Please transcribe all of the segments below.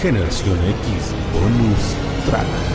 Generación X Bonus Track.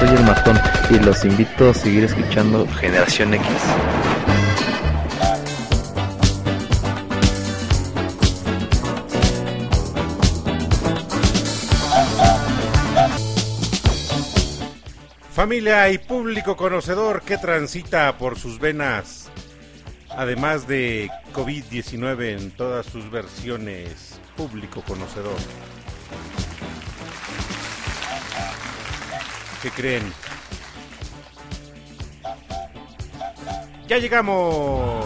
Soy el matón y los invito a seguir escuchando Generación X. Familia y público conocedor que transita por sus venas. además de COVID-19 en todas sus versiones, público conocedor. ¿Qué creen? Ya llegamos.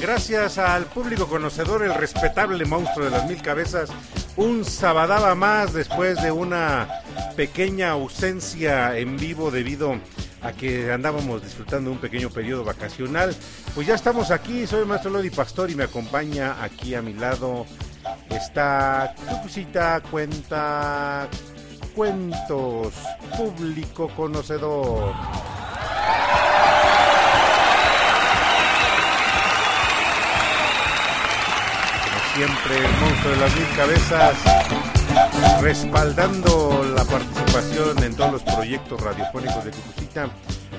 Gracias al público conocedor, el respetable monstruo de las mil cabezas, un sabadaba más después de una pequeña ausencia en vivo debido a que andábamos disfrutando un pequeño periodo vacacional. Pues ya estamos aquí, soy el maestro Lodi Pastor y me acompaña aquí a mi lado está Cucusita Cuenta Cuentos, público conocedor. Como siempre, el monstruo de las mil cabezas respaldando participación en todos los proyectos radiofónicos de Cucucita.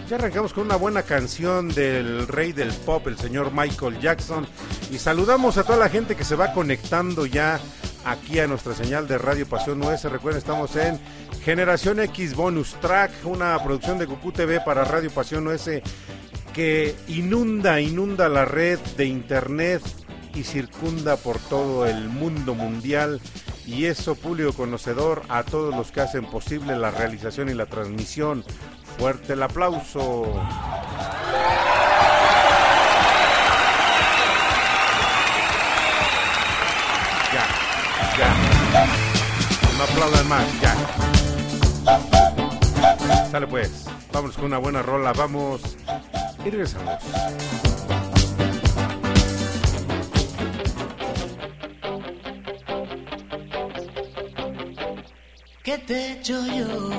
Ya arrancamos con una buena canción del rey del pop, el señor Michael Jackson. Y saludamos a toda la gente que se va conectando ya aquí a nuestra señal de Radio Pasión US. Recuerden, estamos en Generación X Bonus Track, una producción de Cucu TV para Radio Pasión US que inunda, inunda la red de internet y circunda por todo el mundo mundial y eso público conocedor a todos los que hacen posible la realización y la transmisión. Fuerte el aplauso. Ya, ya. No aplaudan más, ya. Sale pues, vamos con una buena rola, vamos y regresamos. ¿Qué te he hecho yo?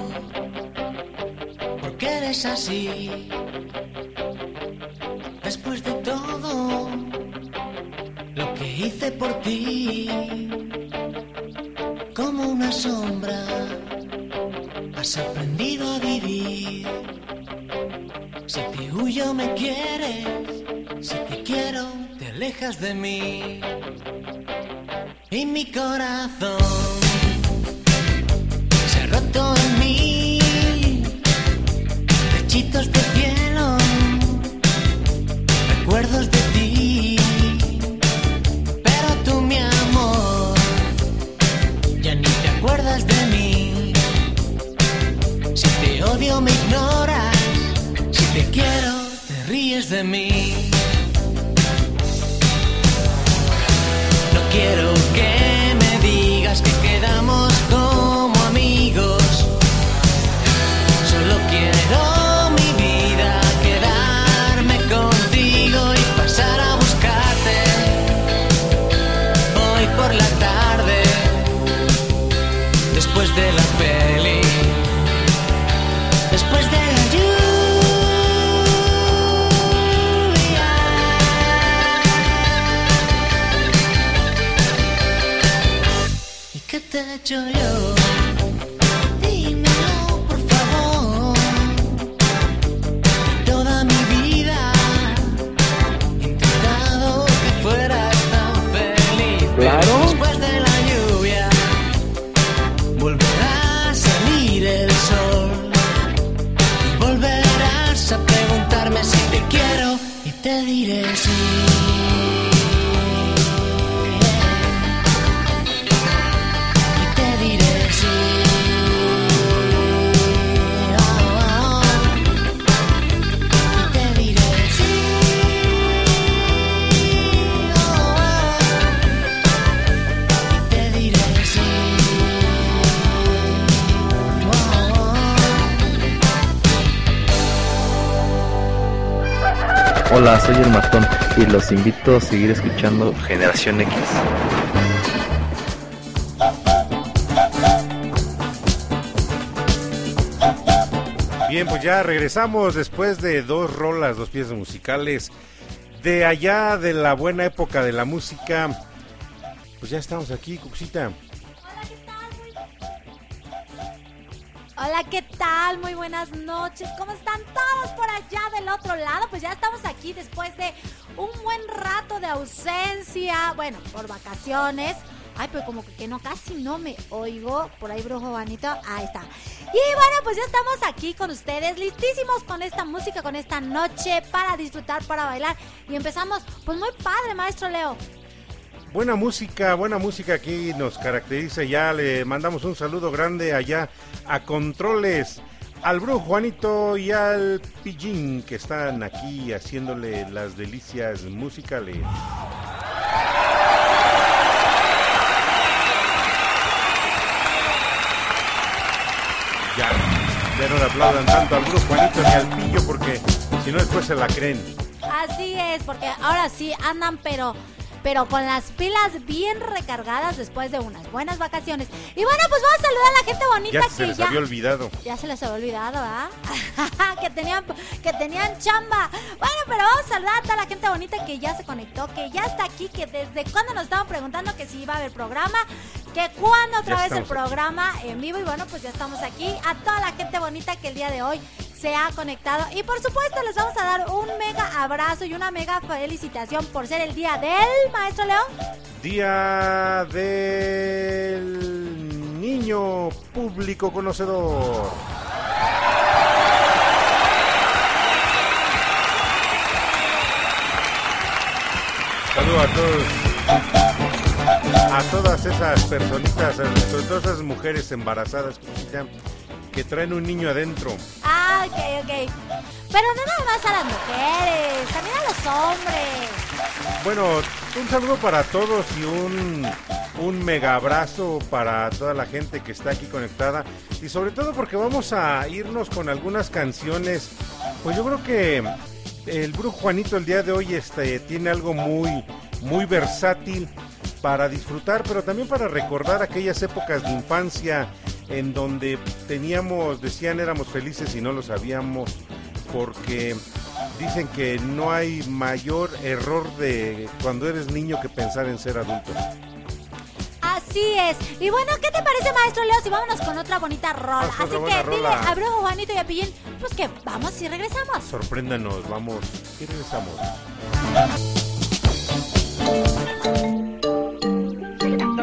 ¿Por qué eres así? Después de todo lo que hice por ti, como una sombra, has aprendido a vivir. Si te huyo me quieres, si te quiero te alejas de mí. Y mi corazón mil pechitos invito a seguir escuchando Generación X. Bien, pues ya regresamos después de dos rolas, dos piezas musicales. De allá de la buena época de la música. Pues ya estamos aquí, Cuxita. Hola, ¿qué tal? Muy buenas noches. ¿Cómo están todos por allá del otro lado? Pues ya estamos aquí después de ausencia, bueno, por vacaciones. Ay, pero como que, no, casi no me oigo. Por ahí, brujo Juanito. Ahí está. Y bueno, pues ya estamos aquí con ustedes, listísimos con esta música, con esta noche para disfrutar, para bailar. Y empezamos, pues muy padre, maestro Leo. Buena música, buena música aquí nos caracteriza. Ya le mandamos un saludo grande allá a Controles, al Brujo Juanito y al Pillín que están aquí haciéndole las delicias musicales. Ya, ya no le aplaudan tanto al Brujo Juanito ni al Pillo porque si no después se la creen. Así es, porque ahora sí andan, pero pero con las pilas bien recargadas después de unas buenas vacaciones. Y bueno, pues vamos a saludar a la gente bonita Ya que se les ya había olvidado. ya se les había olvidado, ¿ah? que tenían que tenían chamba. Bueno, pero vamos a saludar a toda la gente bonita que ya se conectó, que ya está aquí, que desde cuándo nos estaban preguntando que si iba a haber programa, que cuándo otra Ya vez el aquí. programa en vivo y bueno, pues ya estamos aquí. A toda la gente bonita que el día de hoy se ha conectado y por supuesto les vamos a dar un mega abrazo y una mega felicitación por ser el día del maestro León. Día del niño público conocedor. Saludos a todos. A todas esas personitas, sobre todo esas mujeres embarazadas Cosita, que traen un niño adentro. Ah, ok, ok. Pero no nada más a las mujeres, también a los hombres. Bueno, un saludo para todos y un, un mega abrazo para toda la gente que está aquí conectada. Y sobre todo porque vamos a irnos con algunas canciones. Pues yo creo que el Brujo Juanito el día de hoy este, tiene algo muy, muy versátil para disfrutar, pero también para recordar aquellas épocas de infancia en donde teníamos, decían éramos felices y no lo sabíamos, porque dicen que no hay mayor error de cuando eres niño que pensar en ser adulto. Así es. Y bueno, ¿qué te parece, maestro Leo? Si vámonos con otra bonita rola. Con Así que dile a Brujo Juanito y a Pillín, pues que vamos y regresamos. Sorpréndanos, vamos y regresamos. Gracias.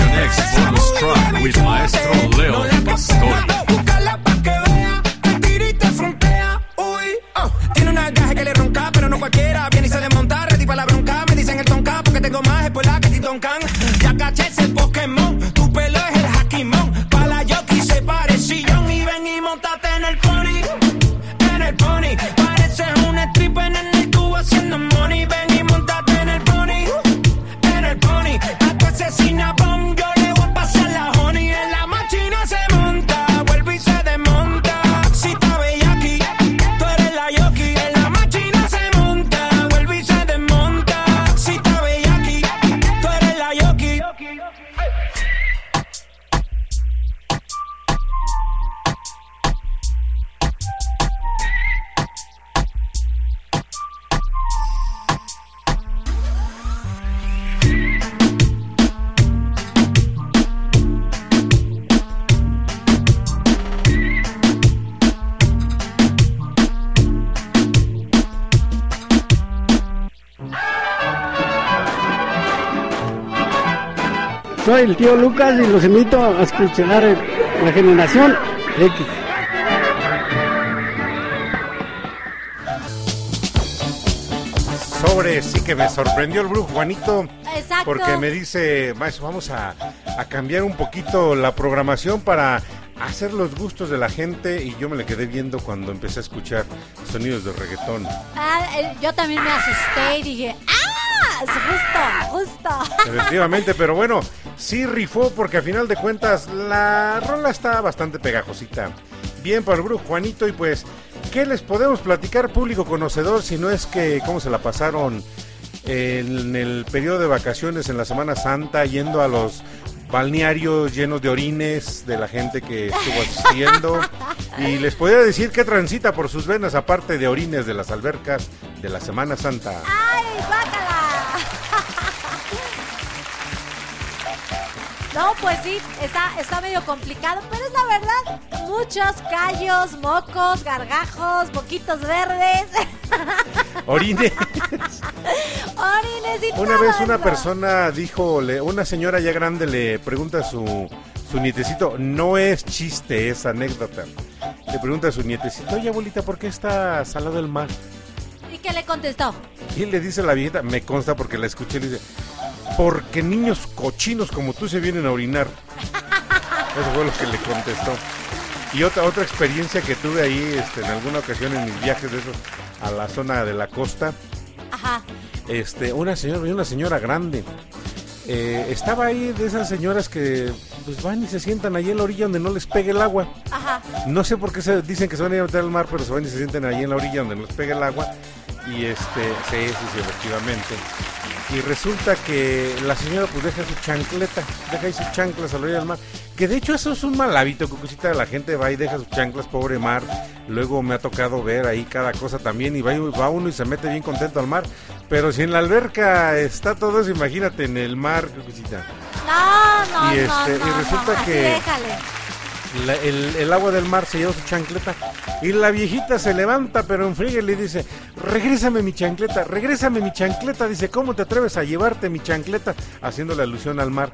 Ella te Generation pichea. X Esa bonus movie track de with bichote. Maestro Soy el tío Lucas y los invito a escuchar la generación X. Sobre, sí que me sorprendió el brujo Juanito. Exacto. Porque me dice, maestro, vamos a, a cambiar un poquito la programación para hacer los gustos de la gente. Y yo me le quedé viendo cuando empecé a escuchar sonidos de reggaetón. Ah, eh, yo también me asusté y dije, ¡ah! Justo, justo. Efectivamente, pero bueno, sí rifó porque a final de cuentas la rola está bastante pegajosita. Bien para el brujo Juanito y pues, ¿qué les podemos platicar público conocedor si no es que cómo se la pasaron en el periodo de vacaciones en la Semana Santa yendo a los balnearios llenos de orines de la gente que estuvo asistiendo y les podría decir que transita por sus venas aparte de orines de las albercas de la Semana Santa. ¡Ay, No, pues sí, está, está medio complicado, pero es la verdad. Muchos callos, mocos, gargajos, boquitos verdes, Orines. orines y Una todo vez una eso. persona dijo, le- una señora ya grande le pregunta a su, su nietecito, no es chiste, es anécdota. Le pregunta a su nietecito, oye abuelita, ¿por qué está salado el mar? ¿Y qué le contestó? Y le dice la viejita, me consta porque la escuché, le dice, porque niños cochinos como tú se vienen a orinar. Eso fue lo que le contestó. Y otra otra experiencia que tuve ahí este, en alguna ocasión en mis viajes de esos a la zona de la costa, Ajá. este, una señora, una señora grande. eh, estaba ahí de esas señoras que pues van y se sientan ahí en la orilla donde no les pegue el agua. Ajá. No sé por qué se dicen que se van a ir a meter al mar, pero se van y se sienten ahí en la orilla donde no les pegue el agua. Y este, sí, sí, sí, efectivamente. Y resulta que la señora pues deja su chancleta, deja ahí sus chanclas a la orilla del mar. Que de hecho eso es un mal hábito, Cucucita, la gente va y deja sus chanclas, pobre mar. Luego me ha tocado ver ahí cada cosa también y va, y- va uno y se mete bien contento al mar. Pero si en la alberca está todo eso, imagínate en el mar, Cucucita. No, no, Y no, este, no, y no, resulta así que- déjale. La- el, el agua del mar se lleva su chancleta y la viejita se levanta pero en y le dice regrésame mi chancleta, regrésame mi chancleta dice ¿cómo te atreves a llevarte mi chancleta? haciéndole alusión al mar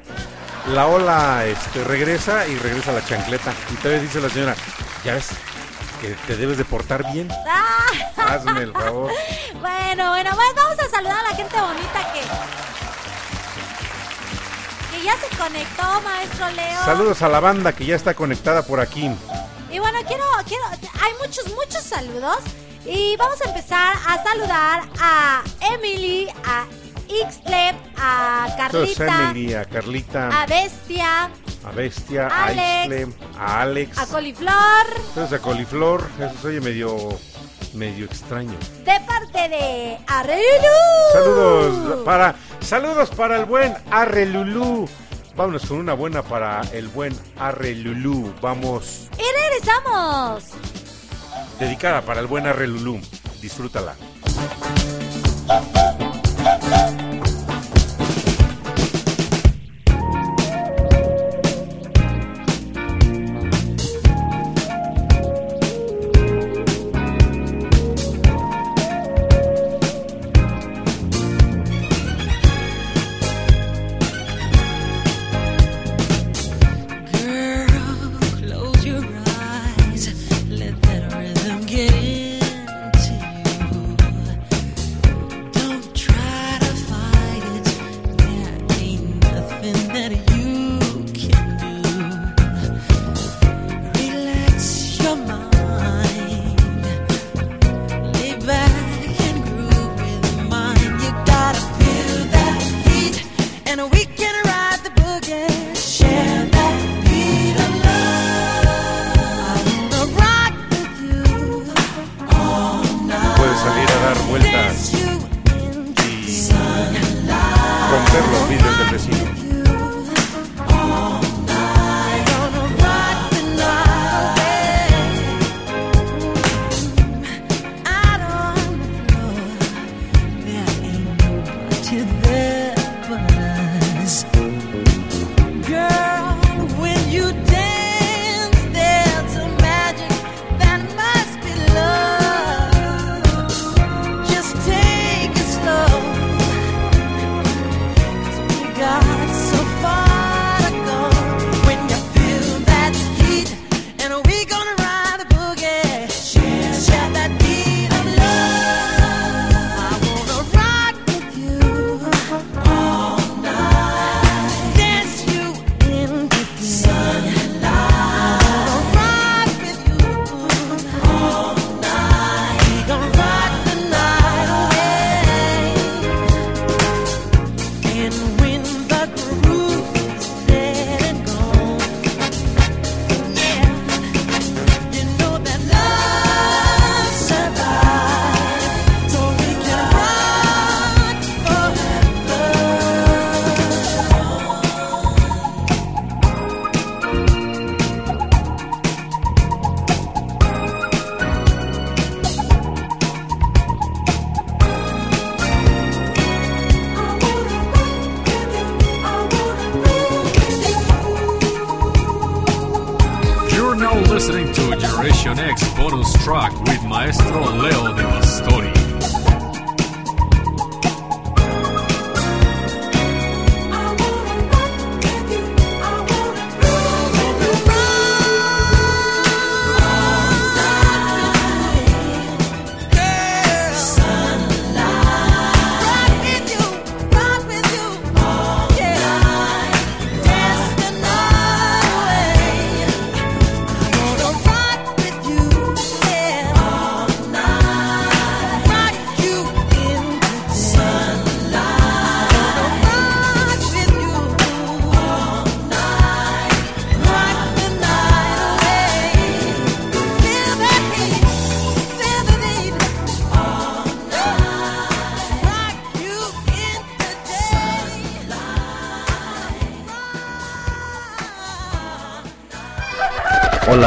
la ola este, regresa y regresa la chancleta y todavía dice la señora ya ves que te debes de portar bien Ah, hazme el favor bueno, bueno, bueno, vamos a saludar a la gente bonita que. Ya se conectó, maestro Leo. saludos a la banda que ya está conectada por aquí Y bueno, quiero, quiero, hay muchos, muchos saludos. Y vamos a empezar a saludar a Emily, a Ixtle, a Carlita, Emily, a Carlita, a Bestia, a Bestia, a Alex, Ixtle, a Alex a Coliflor, Saludos a coliflor, eso se oye medio, medio extraño. de parte de Arrelu. Saludos para, saludos para el buen Arre Lulú. Vámonos con una buena para el buen Arre Lulú. Vamos, Y regresamos. dedicada para el buen Arre Lulú. Disfrútala.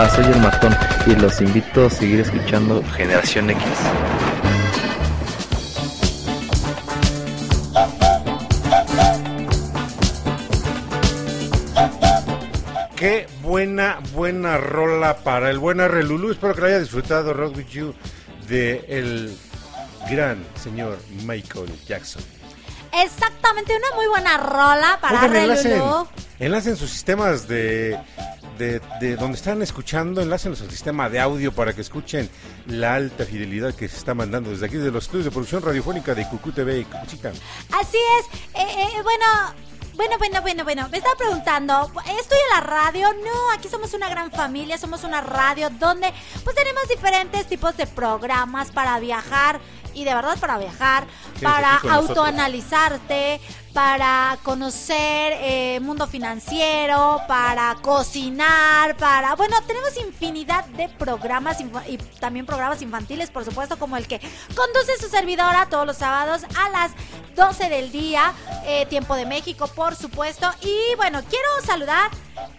Hola, soy el matón y los invito a seguir escuchando Generación X. Qué buena, buena rola para el buen Arre Lulú. Espero que lo haya disfrutado, Rock With You, de el gran señor Michael Jackson. Exactamente, una muy buena rola para Oigan, enlacen, enlacen sus sistemas de, de, de donde están escuchando, enlácenlos al sistema de audio para que escuchen la alta fidelidad que se está mandando desde aquí, de los estudios de producción radiofónica de Cucú TV y Cucuchica. Así es. Eh, eh, bueno, bueno, bueno, bueno, bueno. Me estaba preguntando, ¿estoy en la radio? No, aquí somos una gran familia, somos una radio donde pues tenemos diferentes tipos de programas para viajar y de verdad para viajar, para nosotros. Para conocer eh, mundo financiero, para cocinar, para... Bueno, tenemos infinidad de programas y también programas infantiles, por supuesto, como el que conduce su servidora todos los sábados a las 12 del día, eh, tiempo de México, por supuesto. Y bueno, quiero saludar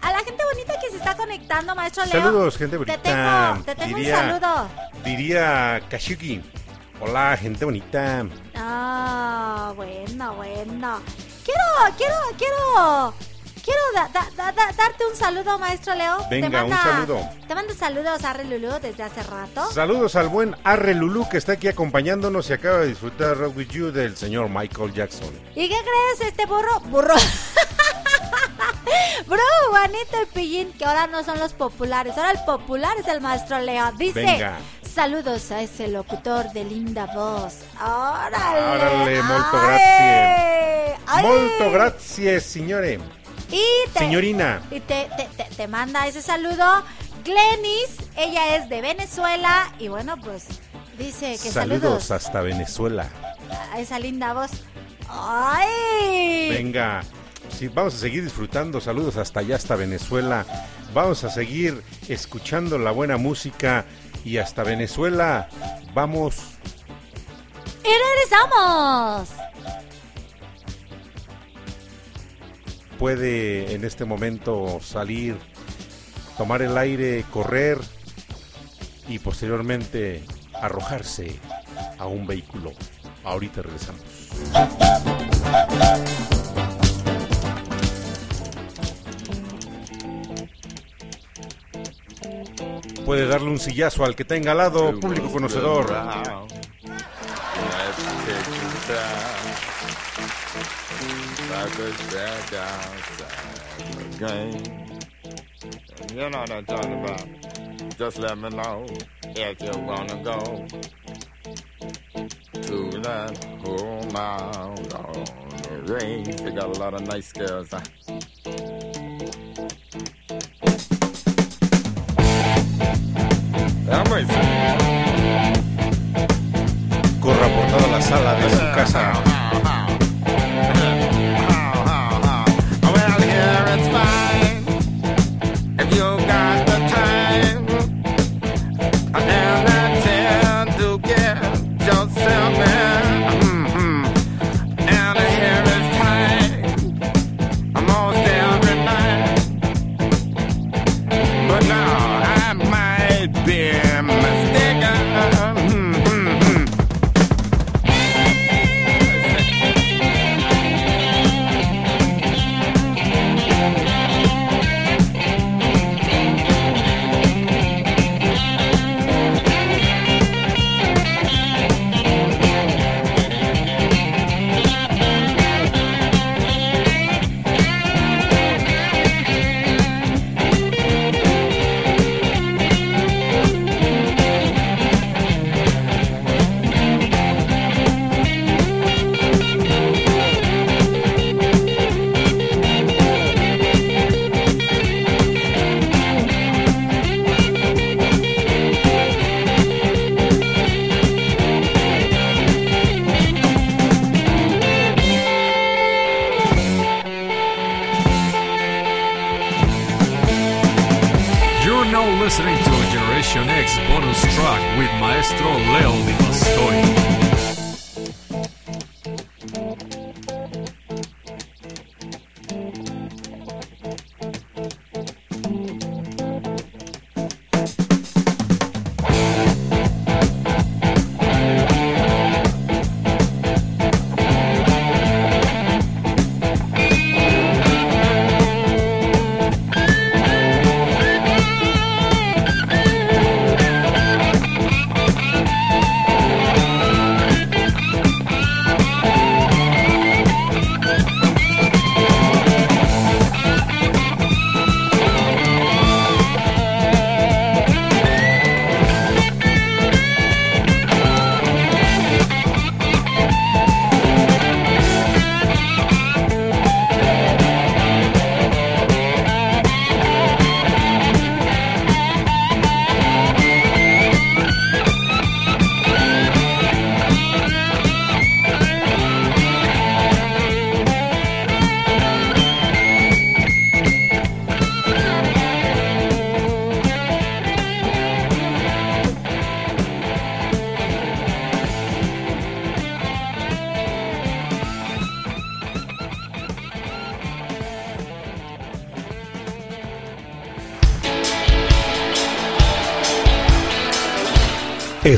a la gente bonita que se está conectando, maestro Leo. Saludos, gente Te bonita. tengo, te tengo un saludo. Diría Kashuki. Hola, gente bonita. Ah, bueno, bueno. Quiero, quiero, quiero, quiero da- da- da- da- darte un saludo, maestro Leo. Venga, un saludo. Te mando saludos a Lulu desde hace rato. Saludos al buen Arre Lulú que está aquí acompañándonos y acaba de disfrutar Rock With You del señor Michael Jackson. ¿Y qué crees, este burro? Burro. Bro, Juanito y Pillín, que ahora no son los populares, ahora el popular es el maestro Leo. Dice, Venga. Saludos a ese locutor de linda voz. Órale. Órale, molto Ay. grazie. Ay. Molto grazie, signore. Y te, Señorina. Y te, te, te- te manda ese saludo Glenis, ella es de Venezuela y bueno, pues dice que Saludos saludos, hasta Venezuela. a esa linda voz. ¡Ay! Venga, sí, vamos a seguir disfrutando. Saludos hasta allá, hasta Venezuela. Vamos a seguir escuchando la buena música y hasta Venezuela. Vamos. ¡Y regresamos! Puede en este momento salir, tomar el aire, correr y posteriormente arrojarse a un vehículo. Ahorita regresamos. Puede darle un sillazo al que tenga al lado, público conocedor. You know what I'm talking about. Just let me know if you wanna go to that whole mile on the range. They got a lot of nice girls. Huh? Corra por toda la sala de su casa.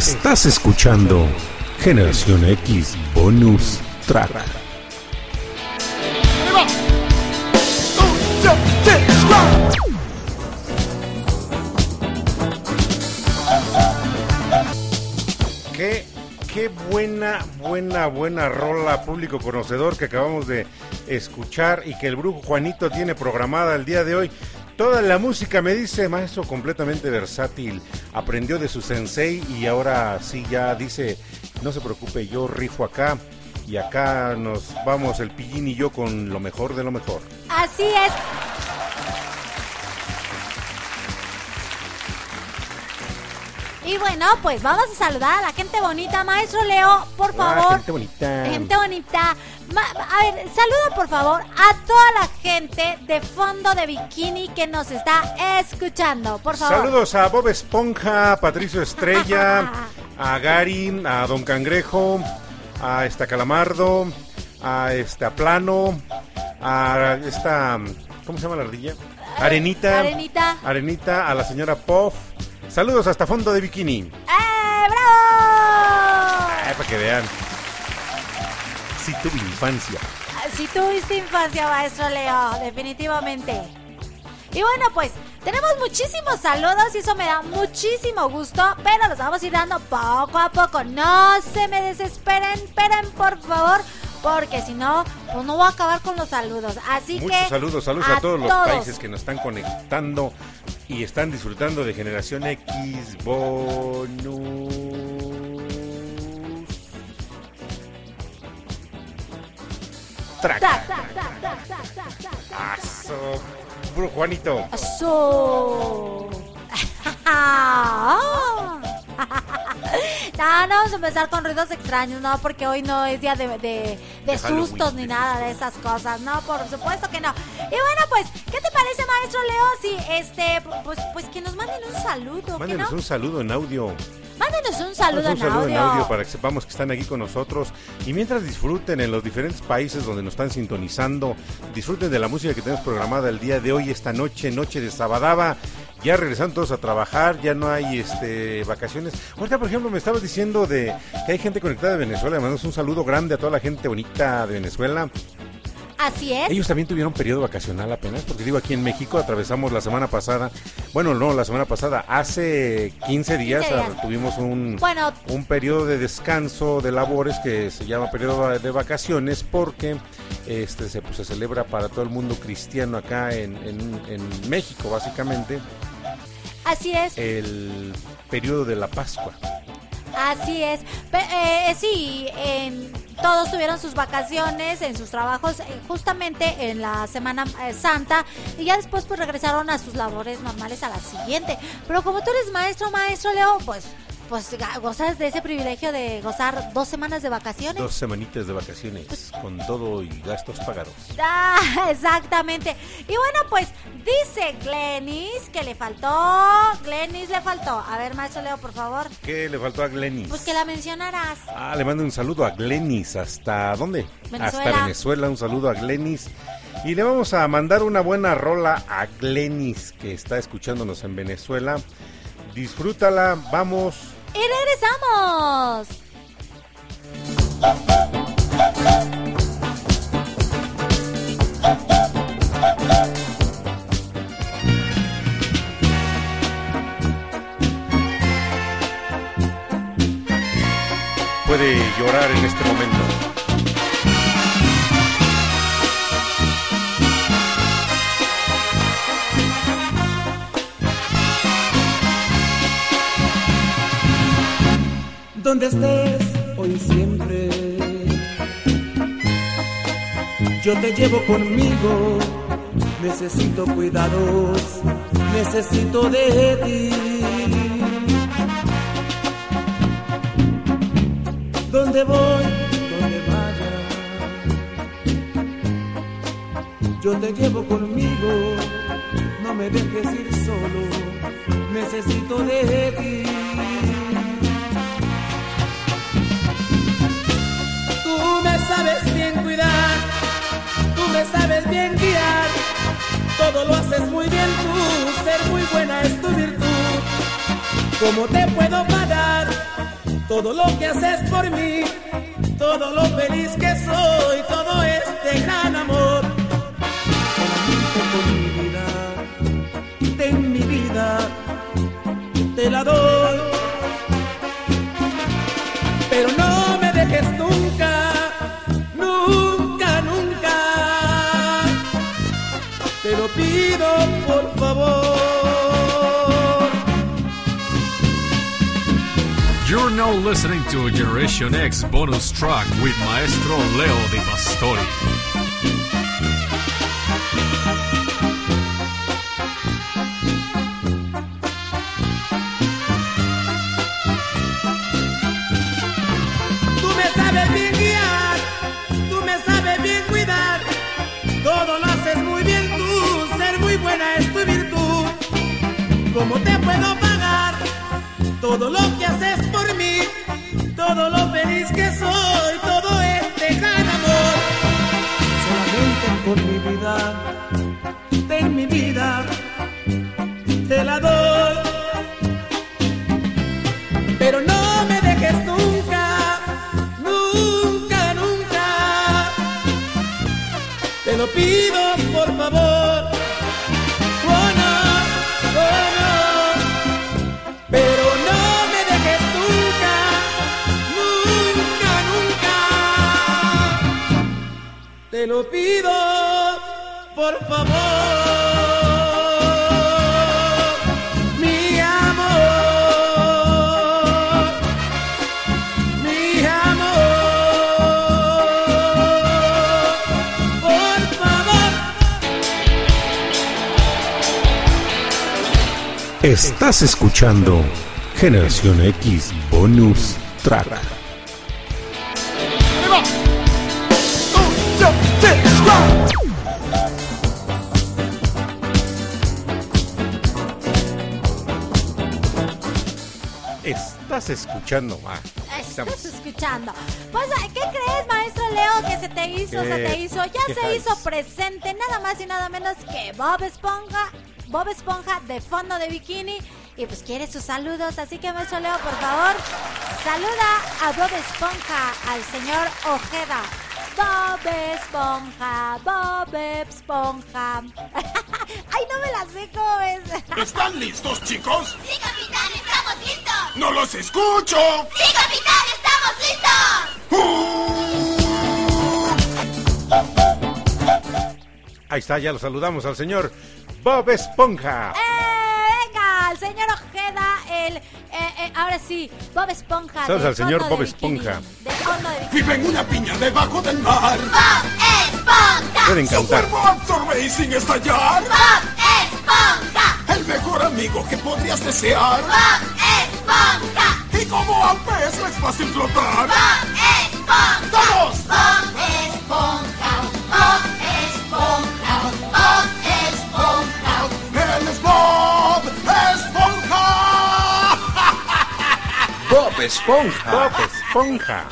Estás escuchando Generación X Bonus Track. Qué, qué buena, buena, buena rola, público conocedor que acabamos de escuchar y que el brujo Juanito tiene programada el día de hoy. Toda la música me dice maestro completamente versátil. Aprendió de su sensei y ahora sí ya dice, no se preocupe, yo rifo acá y acá nos vamos el pillín y yo con lo mejor de lo mejor. Así es. Y bueno, pues vamos a saludar a la gente bonita. Maestro Leo, por Ah, favor. gente bonita. Gente bonita. A ver, saluda por favor a toda la gente de fondo de bikini que nos está escuchando. Por favor. Saludos a Bob Esponja, a Patricio Estrella, a Gary, a Don Cangrejo, a esta Calamardo, a esta Plano, a esta, ¿cómo se llama la ardilla? Arenita. Arenita. Arenita, a la señora Puff. Saludos hasta fondo de bikini. ¡Eh, bravo! Ay, para que vean. Sí tuve infancia. Si tuviste infancia, maestro Leo, definitivamente. Y bueno, pues tenemos muchísimos saludos y eso me da muchísimo gusto, pero los vamos a ir dando poco a poco. No se me desesperen, esperen por favor, porque si no, pues no voy a acabar con los saludos. Así Muchos que saludos, saludos a, todos los países que nos están conectando y están disfrutando de Generación X Bonus. Ta. Aso. Juanito. Eso. No, no vamos a empezar con ruidos extraños, no, porque hoy no es día de, de, de sustos ni nada de esas cosas, no, por supuesto que no. Y bueno, pues, ¿qué te parece, maestro Leo? Si, este, pues, pues que nos manden un saludo, ¿qué Mándenos no? un saludo en audio. Mándenos un saludo, Mándenos un en, saludo audio. en audio para que sepamos que están aquí con nosotros. Y mientras disfruten en los diferentes países donde nos están sintonizando, disfruten de la música que tenemos programada el día de hoy, esta noche, noche de Sabadaba. Ya regresan todos a trabajar, ya no hay este vacaciones. Ahorita, por ejemplo, me estabas diciendo de que hay gente conectada de Venezuela. Mandamos un saludo grande a toda la gente bonita de Venezuela. Así es. Ellos también tuvieron periodo vacacional apenas, porque digo, aquí en México atravesamos la semana pasada, bueno, no, la semana pasada, hace 15 días, 15 días. ah, tuvimos un, Bueno. un periodo de descanso de labores que se llama periodo de vacaciones porque este se, pues, se celebra para todo el mundo cristiano acá en, en- en México, básicamente, Así es. el periodo de la Pascua. Así es. Eh, sí, en- todos tuvieron sus vacaciones en sus trabajos eh, justamente en la Semana eh, Santa y ya después pues regresaron a sus labores normales a la siguiente. Pero como tú eres maestro, maestro Leo, pues pues gozas de ese privilegio de gozar dos semanas de vacaciones. Dos semanitas de vacaciones con todo y gastos pagados. Ah, exactamente. Y bueno, pues dice Glenis que le faltó. Glenis le faltó. A ver, maestro Leo, por favor. ¿Qué le faltó a Glenis? Pues que la mencionaras. Ah, le mando un saludo a Glenis. ¿Hasta dónde? Venezuela. Hasta Venezuela. Un saludo a Glenis. Y le vamos a mandar una buena rola a Glenis, que está escuchándonos en Venezuela. Disfrútala. Vamos. Y regresamos. Puede llorar en este momento. Donde estés hoy siempre. Yo te llevo conmigo, necesito cuidados, necesito de ti. Donde voy, donde vaya, yo te llevo conmigo, no me dejes ir solo, necesito de ti. Sabes bien cuidar, tú me sabes bien guiar, todo lo haces muy bien tú, ser muy buena es tu virtud. ¿Cómo te puedo pagar todo lo que haces por mí? Todo lo feliz que soy, todo este gran amor. Con mi vida, ten mi vida, te la doy now listening to Generation X bonus track with Maestro Leo Di Pastori. Tú me sabes bien guiar, tú me sabes bien cuidar. Todo lo haces muy feliz que soy, todo este gran amor. Solamente con mi vida, pido por favor. Mi amor. Mi amor, por favor. Estás escuchando Generación X Bonus Track. Estás escuchando. Estás estamos. escuchando. Pues, ¿qué crees, maestro Leo? Que se te hizo, se te hizo. Ya ¿Qué se hizo presente nada más y nada menos que Bob Esponja. Bob Esponja de fondo de bikini. Y pues quiere sus saludos. Así que, maestro Leo, por favor, saluda a Bob Esponja, al señor Ojeda. Bob Esponja, Bob Esponja. Ay, no me la sé, ¿cómo es? ¿Están listos, chicos? ¡Sí, capitán! ¡Estamos listos! ¡No los escucho! ¡Sí, capitán! ¡Estamos listos! Ahí está, ya lo saludamos al señor Bob Esponja. ¡Eh, ahora sí, Bob Esponja. Sabes al señor Bob Esponja. De Vive en una piña debajo del mar. Bob Esponja. Pueden cantar. Su absorbe y sin estallar. Bob Esponja. El mejor amigo que podrías desear. Bob Esponja. Y como a pez no es fácil flotar. Bob Esponja. ¡Vamos! Bob Esponja. Bob Esponja.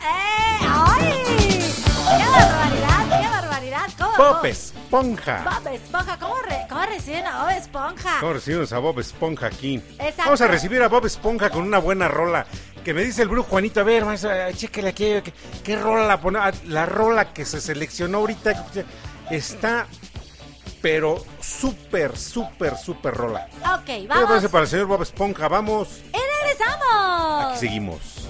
¡Eh! ¡Ay! ¡Qué barbaridad! ¡Qué barbaridad! ¿Cómo? Bob Esponja. Bob Esponja. ¿Cómo, re cómo reciben a Bob Esponja? ¿Cómo recibimos a Bob Esponja aquí? Exacto. Vamos a recibir a Bob Esponja con una buena rola. Que me dice el brujo Juanito, a ver, maestro, eh, chéquele aquí, ¿qué, qué rola la pone? Ah, la rola que se seleccionó ahorita está pero súper, súper, súper rola. Ok, vamos. ¿Qué parece para el señor Bob Esponja? Vamos. Y regresamos. Aquí seguimos.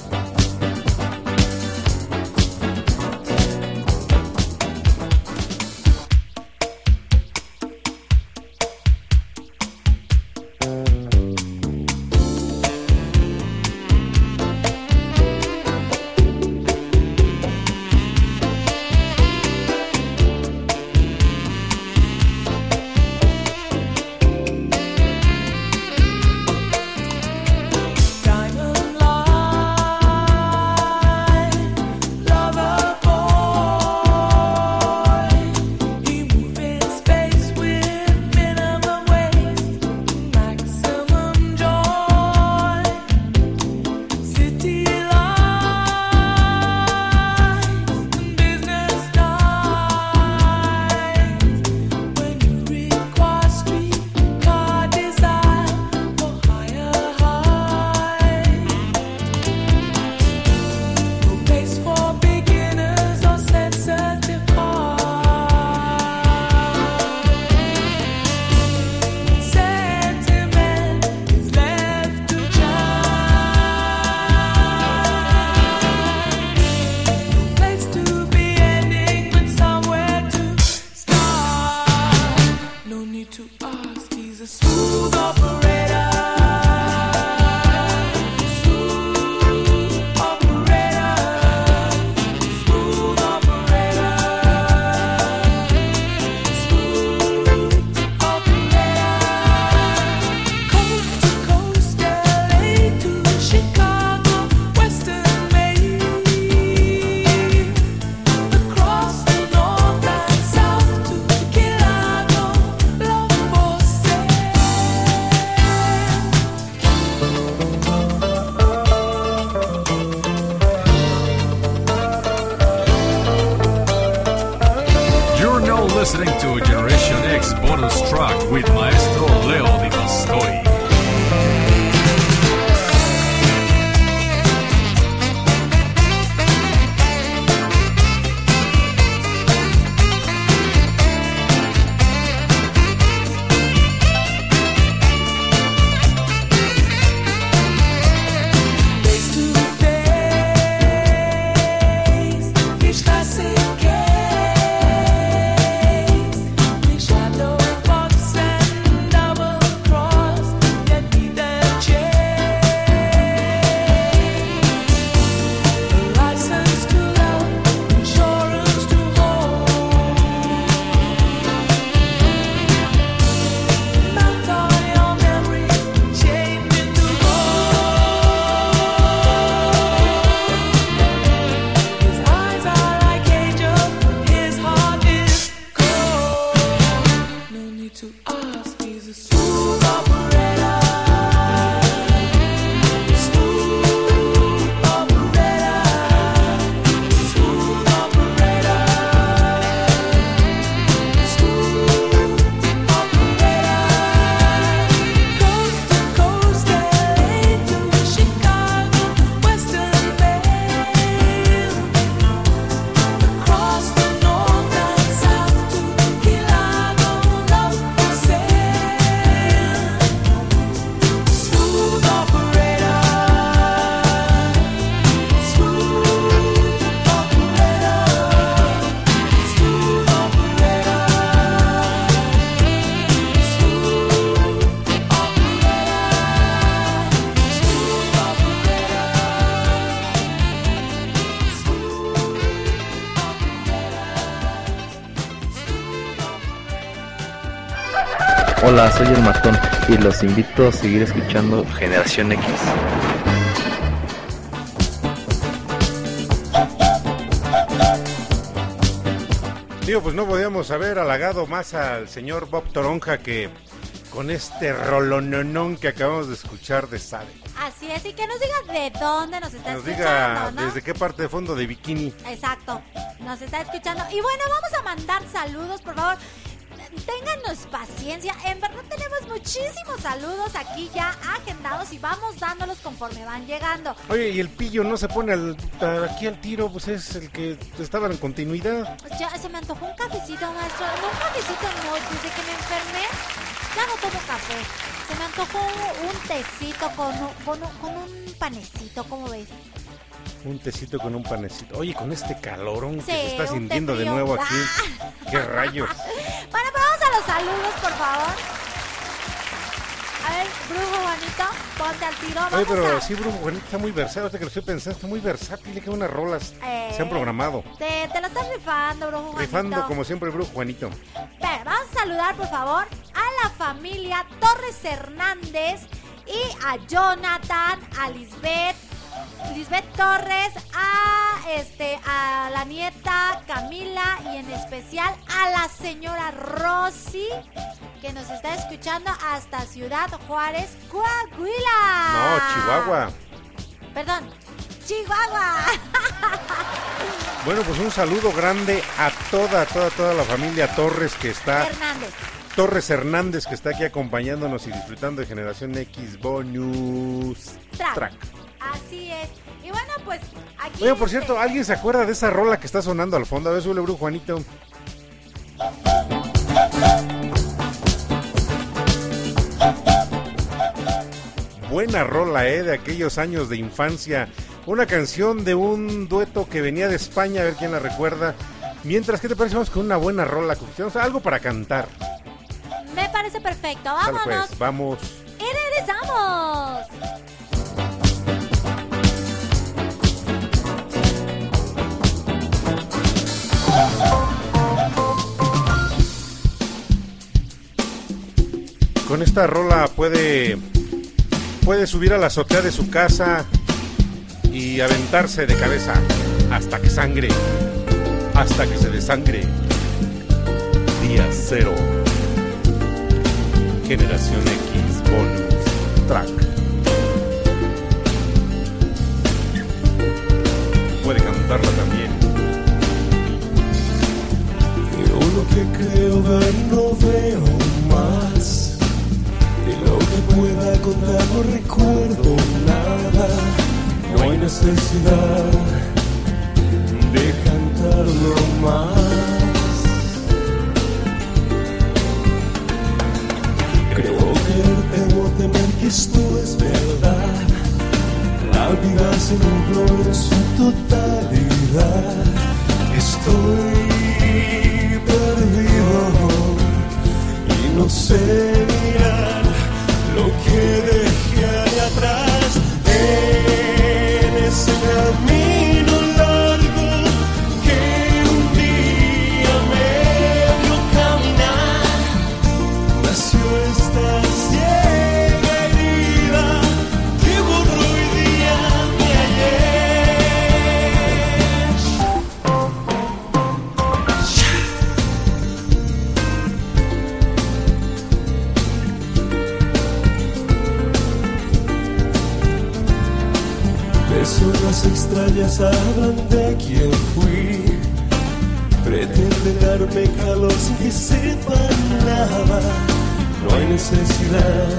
soy el matón y los invito a seguir escuchando Generación X. Tío, pues no podíamos haber halagado más al señor Bob Toronja que con este rolononón que acabamos de escuchar de Sade. Así es, y que nos diga de dónde nos está nos escuchando. Diga ¿no? desde qué parte de fondo de bikini. Exacto, nos está escuchando. Y bueno, vamos a mandar saludos, por favor téngannos paciencia. En verdad muchísimos saludos aquí ya agendados y vamos dándolos conforme van llegando. Oye, y el pillo no se pone al- aquí al tiro, pues es el que estaba en continuidad. Pues Ya se me antojó un cafecito, maestro. No, un cafecito no, desde que me enfermé ya no tomo café. Se me antojó un tecito con, un- con, un- con un panecito, ¿cómo ves? Un tecito con un panecito. Oye, con este calorón que Sí, se está sintiendo de nuevo aquí. ¡Qué rayos! Bueno, pues vamos a los saludos, por favor. A ver, Brujo Juanito, ponte al tiro. Oye, Vamos pero a... sí, Bruno Juanito está muy versátil. Ahorita que lo estoy pensando, está muy versátil. Le quedan unas rolas. Eh, Se han programado. Te, te lo estás rifando, Brujo Juanito. Rifando como siempre, Bruno Juanito. Espera, vamos a saludar, por favor, a la familia Torres Hernández y a Jonathan, a Lisbeth, Lisbeth Torres, a este, a la nieta Camila y en especial a la señora Rosy que nos está escuchando hasta Ciudad Juárez, Coahuila. No, Chihuahua. Perdón, Chihuahua. Bueno, pues un saludo grande a toda, toda, toda la familia Torres que está. Hernández. Torres Hernández que está aquí acompañándonos y disfrutando de Generación X Bonus Track. Track. Así es. Y bueno, pues aquí. Oye, por este, cierto, ¿alguien se acuerda de esa rola que está sonando al fondo? A ver, suele Juanito. Buena rola, ¿eh? De aquellos años de infancia. Una canción de un dueto que venía de España, a ver quién la recuerda. Mientras, ¿qué te parece? Vamos con una buena rola. O sea, algo para cantar. Me parece perfecto. Sale, Vámonos. pues, vamos. Y regresamos. Con esta rola puede puede subir a la azotea de su casa y aventarse de cabeza hasta que sangre, hasta que se desangre. Día cero. Generación X bonus track. Puede cantarla también. Yo lo que creo ver no veo más. Lo que pueda contar no recuerdo nada. No hay necesidad de cantarlo más. Creo que temo temer que esto es verdad. La vida se nubló en su totalidad. Estoy perdido y no sé mirar lo que dejé allá atrás en ese camino extrañas hablan de quién fui. Pretenden darme calor sin que sepan nada. No hay necesidad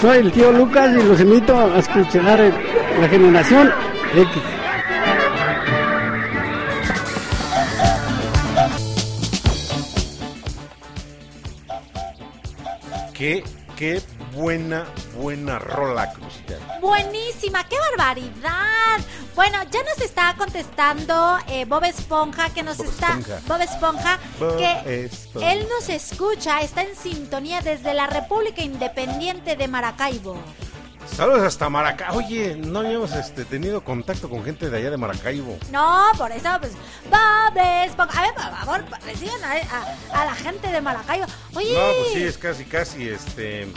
Soy el tío Lucas y los invito a escuchar la generación X. Qué, qué buena, buena rola, Crucita. Buenísima, qué barbaridad. Bueno, ya nos está contestando eh, Bob Esponja, que nos Bob está. Esponja. Bob Esponja, Bob que Esponja. él nos escucha, está en sintonía desde la República Independiente de Maracaibo. Saludos hasta Maracaibo. Oye, no habíamos este, tenido contacto con gente de allá de Maracaibo. No, por eso, pues, Bob Esponja. A ver, por favor, reciban a, a- a la gente de Maracaibo. Oye, No, pues sí, es casi, casi, este...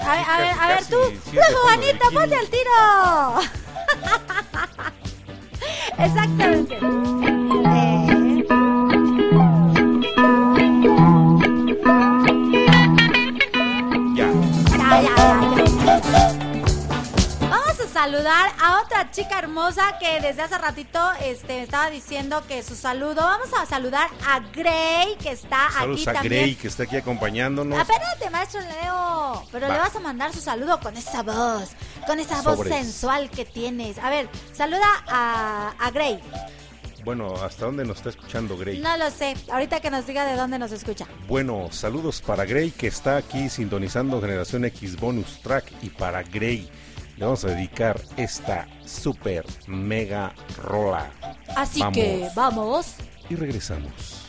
a ver, a ver, a ver tú, de Juanita, ponte al tiro. Exactamente. Eh. Saludar a otra chica hermosa que desde hace ratito este, estaba diciendo que su saludo. Vamos a saludar a Gray, que está Saludos aquí a también. Grey, que está aquí acompañándonos. Espérate, maestro Leo. Pero Va. le vas a mandar su saludo con esa voz, con esa voz sensual que tienes. A ver, saluda a, a Gray. Bueno, ¿hasta dónde nos está escuchando Grey? No lo sé. Ahorita que nos diga de dónde nos escucha. Bueno, saludos para Grey que está aquí sintonizando Generación X Bonus Track y para Grey le vamos a dedicar esta super mega rola. Así Vamos. que vamos. Y regresamos.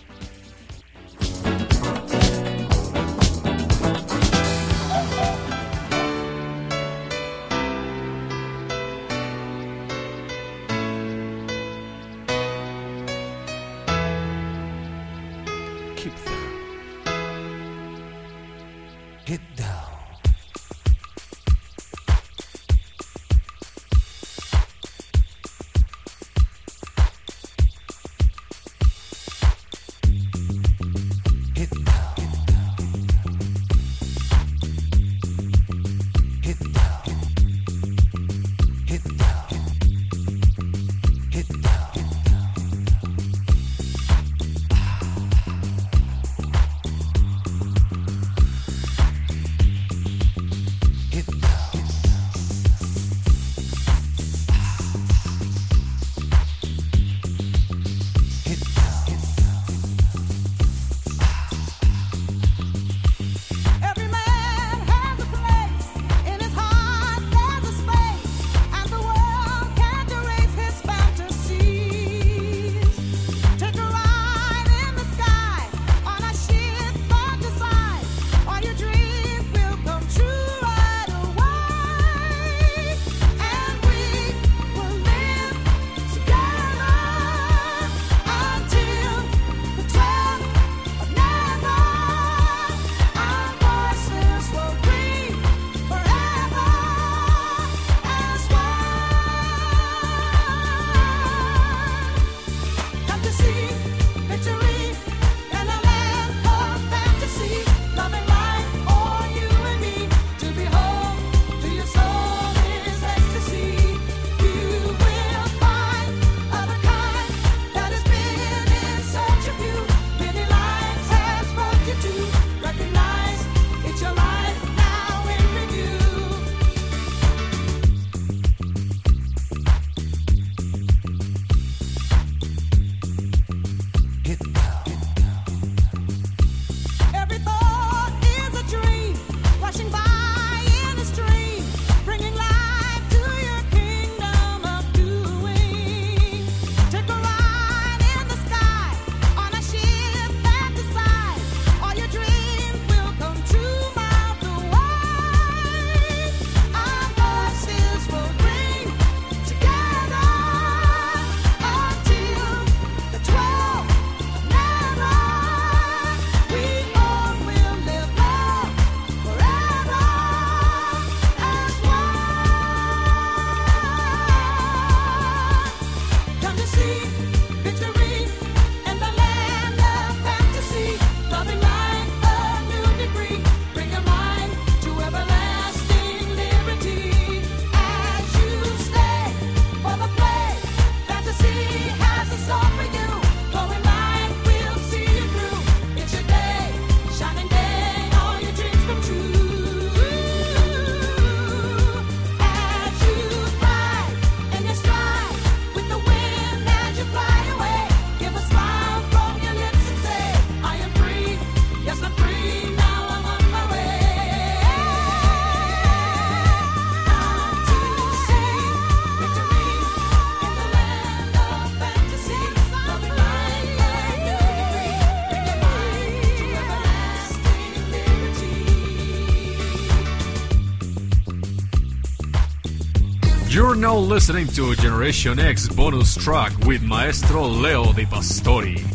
Listening to Generation X bonus track with Maestro Leo Di Pastori.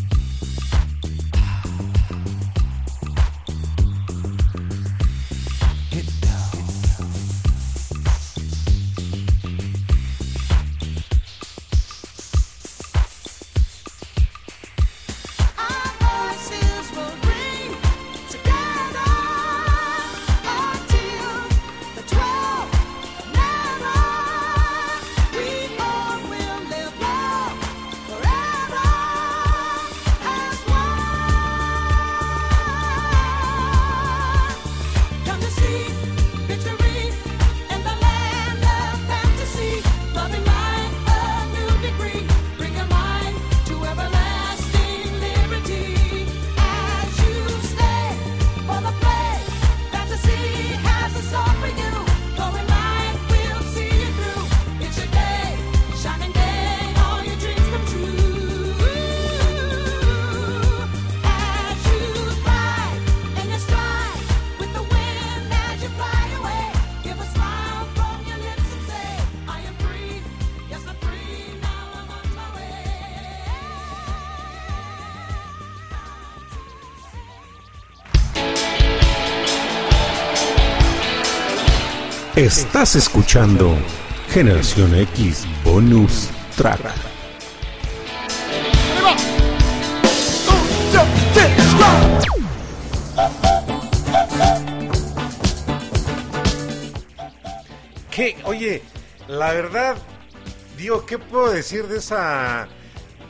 Estás escuchando Generación X Bonus Track. ¿Qué? Oye, la verdad, digo, ¿qué puedo decir de esa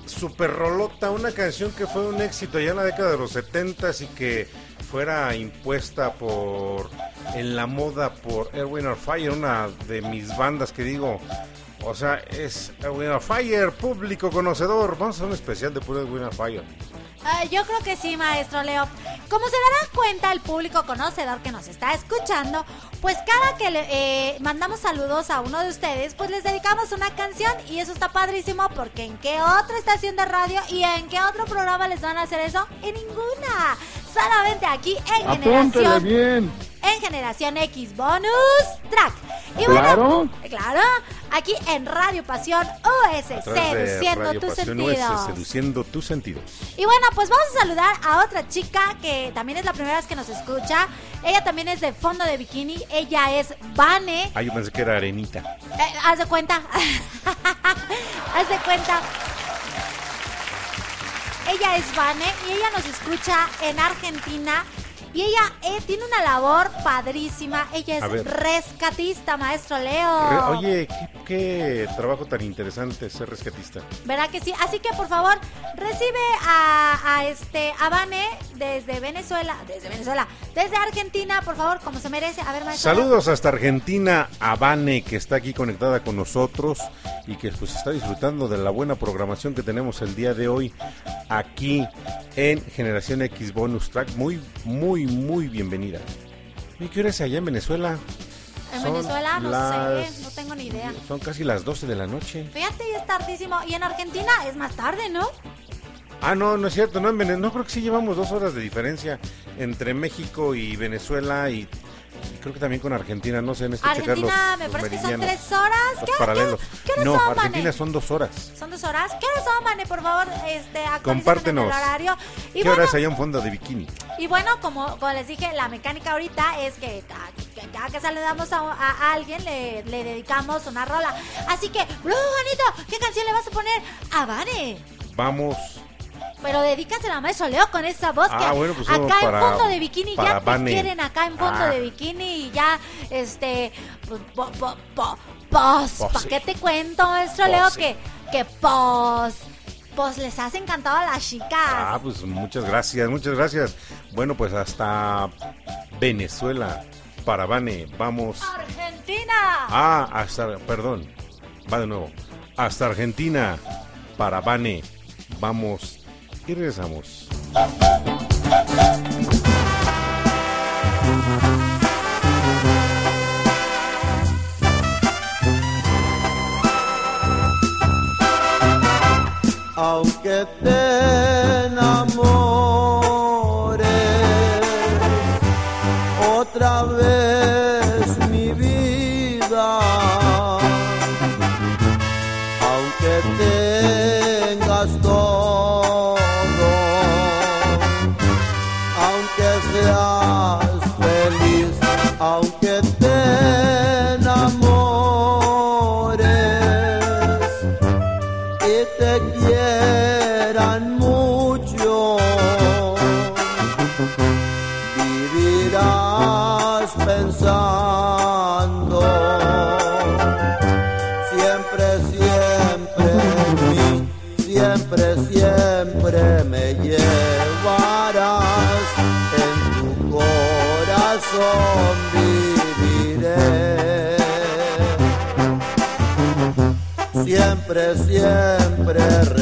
super rolota? Una canción que fue un éxito ya en la década de los 70 y que fuera impuesta por en la moda por Erwin or Fire, una de mis bandas que digo, o sea, es Erwin or Fire, público conocedor. Vamos a un especial de puro Erwin or Fire. Ah, yo creo que sí, maestro Leo. Como se dará cuenta el público conocedor que nos está escuchando, pues cada que le eh, mandamos saludos a uno de ustedes, pues les dedicamos una canción y eso está padrísimo porque en qué otra estación de radio y en qué otro programa les van a hacer eso? En ninguna. Solamente aquí en Apúntele Generación bien. en Generación X Bonus Track. Y bueno, claro, aquí en Radio Pasión US, seduciendo Radio tus Pasión US, sentidos. seduciendo tus sentidos. Y bueno, pues vamos a saludar a otra chica que también es la primera vez que nos escucha. Ella también es de fondo de bikini. Ella es Vane. Ah, yo pensé que era Arenita. Eh, haz de cuenta. haz de cuenta. Ella es Vane y ella nos escucha en Argentina. Y ella eh, tiene una labor padrísima. Ella es rescatista, maestro Re- Leo. Oye, ¿qué, qué trabajo tan interesante ser rescatista. ¿Verdad que sí? Así que por favor, recibe a, a este a Vane desde Venezuela, desde Venezuela, desde Argentina, por favor, como se merece. A ver, maestro. Saludos hasta Argentina, a Vane, que está aquí conectada con nosotros y que pues está disfrutando de la buena programación que tenemos el día de hoy aquí en Generación X Bonus Track. Muy, muy, muy bienvenida. ¿Y qué hora es allá en Venezuela? En Son Venezuela, no las- sé, no tengo ni idea. Son casi las 12 de la noche. Fíjate, es tardísimo. Y en Argentina es más tarde, ¿no? Ah, no, no es cierto, no, en Vene- no creo que sí llevamos dos horas de diferencia entre México y Venezuela y creo que también con Argentina, no sé, en este checar los, Argentina, me los parece que son tres horas. los ¿Qué, paralelos. qué- qué horas no, son, Argentina son dos horas. ¿Son dos horas? ¿Qué horas son, Vane? Por favor, este, Compártenos. el horario. Y ¿Qué bueno, hora es allá en fondo de bikini? Y bueno, como, como les dije, la mecánica ahorita es que cada que, saludamos a, a alguien le, le dedicamos una rola. Así que, Juanito, ¿qué canción le vas a poner a Vane? Vamos. Pero dedícasela a Maestro Leo con esa voz Ah, que bueno, pues, acá en para- fondo de bikini para ya te quieren acá en fondo Ah. de bikini y ya, este, po, po, po, po- pos, Pose. ¿pa' qué te cuento, Maestro Leo? Que, que pos, pues les has encantado a las chicas. Ah, pues muchas gracias, muchas gracias. Bueno, pues hasta Venezuela, para Vane, vamos. Argentina. Ah, hasta, perdón, va de nuevo. Hasta Argentina, para Vane, vamos y regresamos. aunque te enamores otra vez te quieran mucho. Vivirás pensando siempre, siempre mí, siempre, siempre me llevarás en tu corazón. Viviré siempre, siempre recordarás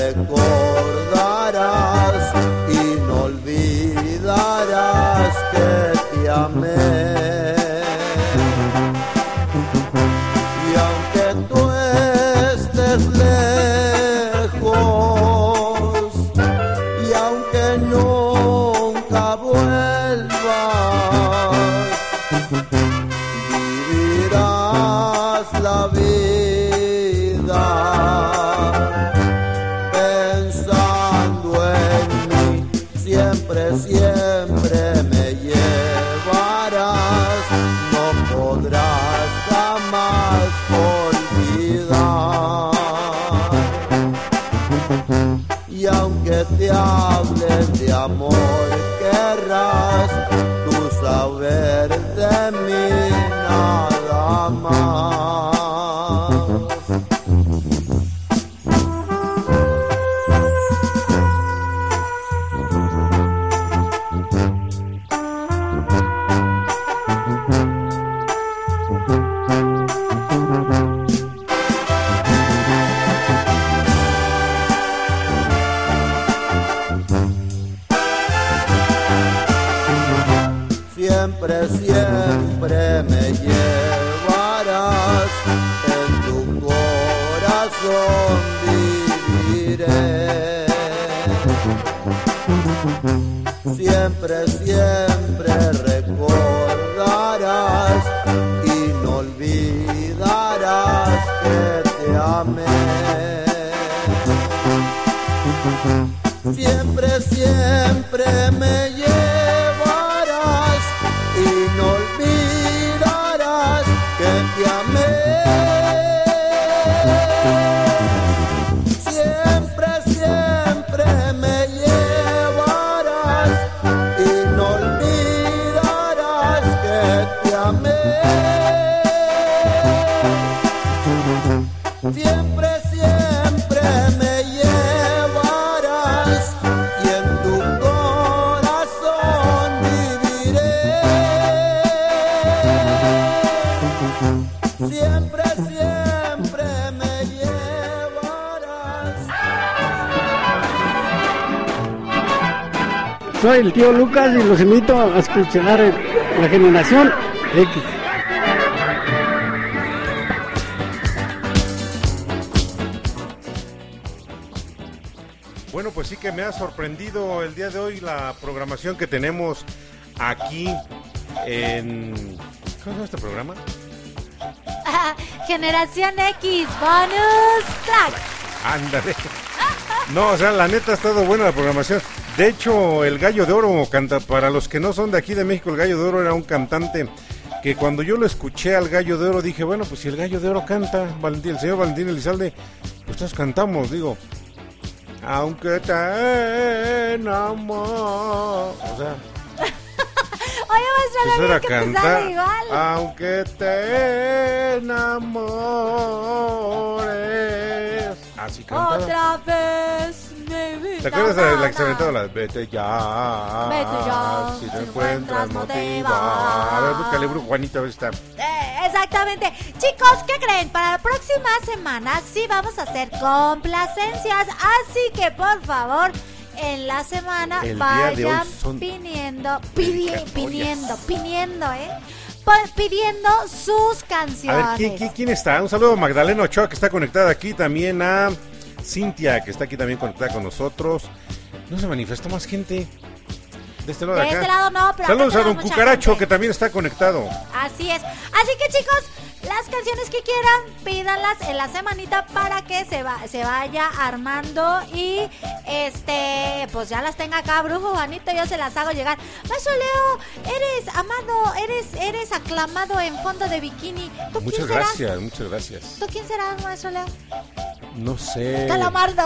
tío Lucas y los invito a escuchar la generación X. Bueno, pues sí que me ha sorprendido el día de hoy la programación que tenemos aquí en... ¿Cómo se llama este programa? Generación X, bonus track. Ándale. No, o sea, la neta ha estado buena la programación. De hecho, el Gallo de Oro canta, para los que no son de aquí de México, el Gallo de Oro era un cantante que cuando yo lo escuché al Gallo de Oro dije, bueno, pues si el Gallo de Oro canta, Valentín, el señor Valentín Elizalde, pues todos cantamos, digo, aunque te enamor, o sea, Oye, no era había que cantar, igual. aunque te enamores, así cantaba. Otra vez. ¿Te acuerdas de la que se aventaba la Vete ya? Vete ya, Si si no encuentras, motiva. A ver, búscale, Brujo Juanito, a ver si está. Eh, exactamente. Chicos, ¿qué creen? Para la próxima semana sí vamos a hacer complacencias. Así que por favor, en la semana El vayan pidiendo, pidi- dedicatorias. pidiendo, pidiendo, ¿eh? Pidiendo sus A canciones. ver, ¿quién, quién, quién está? Un saludo a Magdalena Ochoa, que está conectada aquí. También a Cintia, que está aquí también conectada con nosotros. No se manifestó más gente. De este lado de, De acá. este lado no, pero Saludos a don Cucaracho, gente. que también está conectado. Así es. Así que chicos, las canciones que quieran, pídanlas en la semanita para que se, va, se vaya armando y este, pues ya las tenga acá, brujo Juanito, yo se las hago llegar. Maestro Leo, eres amado, eres, eres aclamado en fondo de bikini. ¿Tú Muchas quién serás? gracias, muchas gracias. ¿Tú quién serás, maestro Leo? No sé. Calamardo.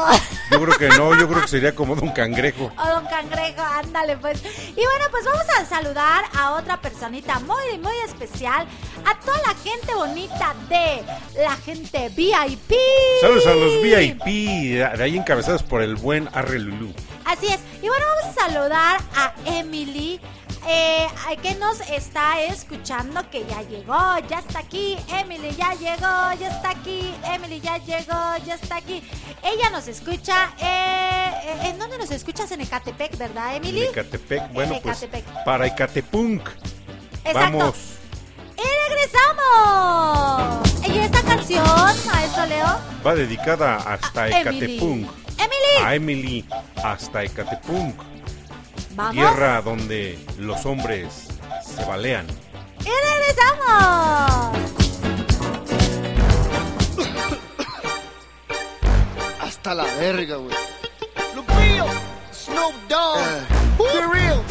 Yo creo que no, yo creo que sería como Don Cangrejo. O don Cangrejo, ándale pues. Y bueno, pues vamos a saludar a otra personita muy, muy especial. A toda la gente bonita de la gente VIP. Saludos a los VIP, de ahí encabezados por el buen Arre Lulú. Así es. Y bueno, vamos a saludar a Emily. Eh, que nos está escuchando, que ya llegó, ya está aquí. Emily ya llegó, ya está aquí. Emily ya llegó, ya está aquí. Ella nos escucha. eh, ¿En dónde nos escuchas? En Ecatepec, ¿verdad, Emily? En Ecatepec, bueno, pues para Ecatepunk. Exacto. Vamos. ¡Y regresamos! Y esta canción, maestro Leo, Va dedicada hasta Emily. Ecatepunk. Emily, A Emily hasta Ecatepunk. Vamos. Tierra donde los hombres se balean. ¡Y regresamos! Hasta la verga, güey. Lupillo, Snoop Dogg, Be Real,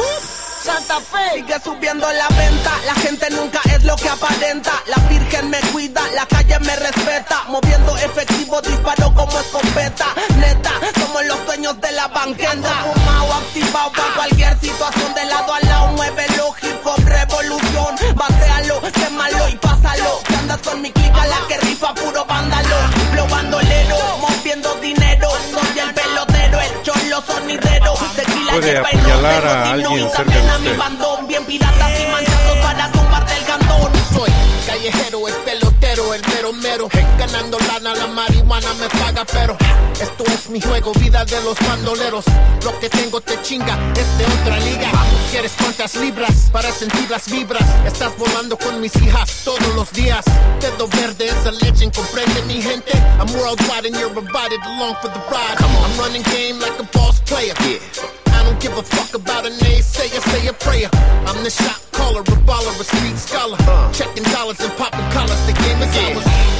Santa Fe. Sigue subiendo la venta, la gente nunca es lo que aparenta. La virgen me cuida, la calle me respeta. Moviendo efectivo, disparo como escopeta. Neta, somos los dueños de la banqueta. Fumado, activado para cualquier situación. De lado a lado, muévelo, hip hop, revolución. Batealo, quémalo y pásalo. Que andas con mi clica, la que rifa puro vándalo. Flow bandolero, moviendo dinero. Soy el pelotero, el cholo sonidero. Puede apuñalar a alguien cerca de usted. Bien piratas y manchados para tumbarte el cantón. Soy callejero, el pelotero, el mero mero. Ganando lana, la marihuana me paga, pero esto es mi juego, vida de los bandoleros. Lo que tengo te chinga, es de otra liga. ¿Quieres cuántas libras para sentir las vibras? Estás volando con mis hijas todos los días. Dedo verde es a legend, comprende mi gente. I'm worldwide and you're invited along for the ride. I'm running game like a boss player. I don't give a fuck about a naysayer, say a prayer. I'm the shot caller, a baller, a street scholar. Checking dollars and popping collars, the game is ours.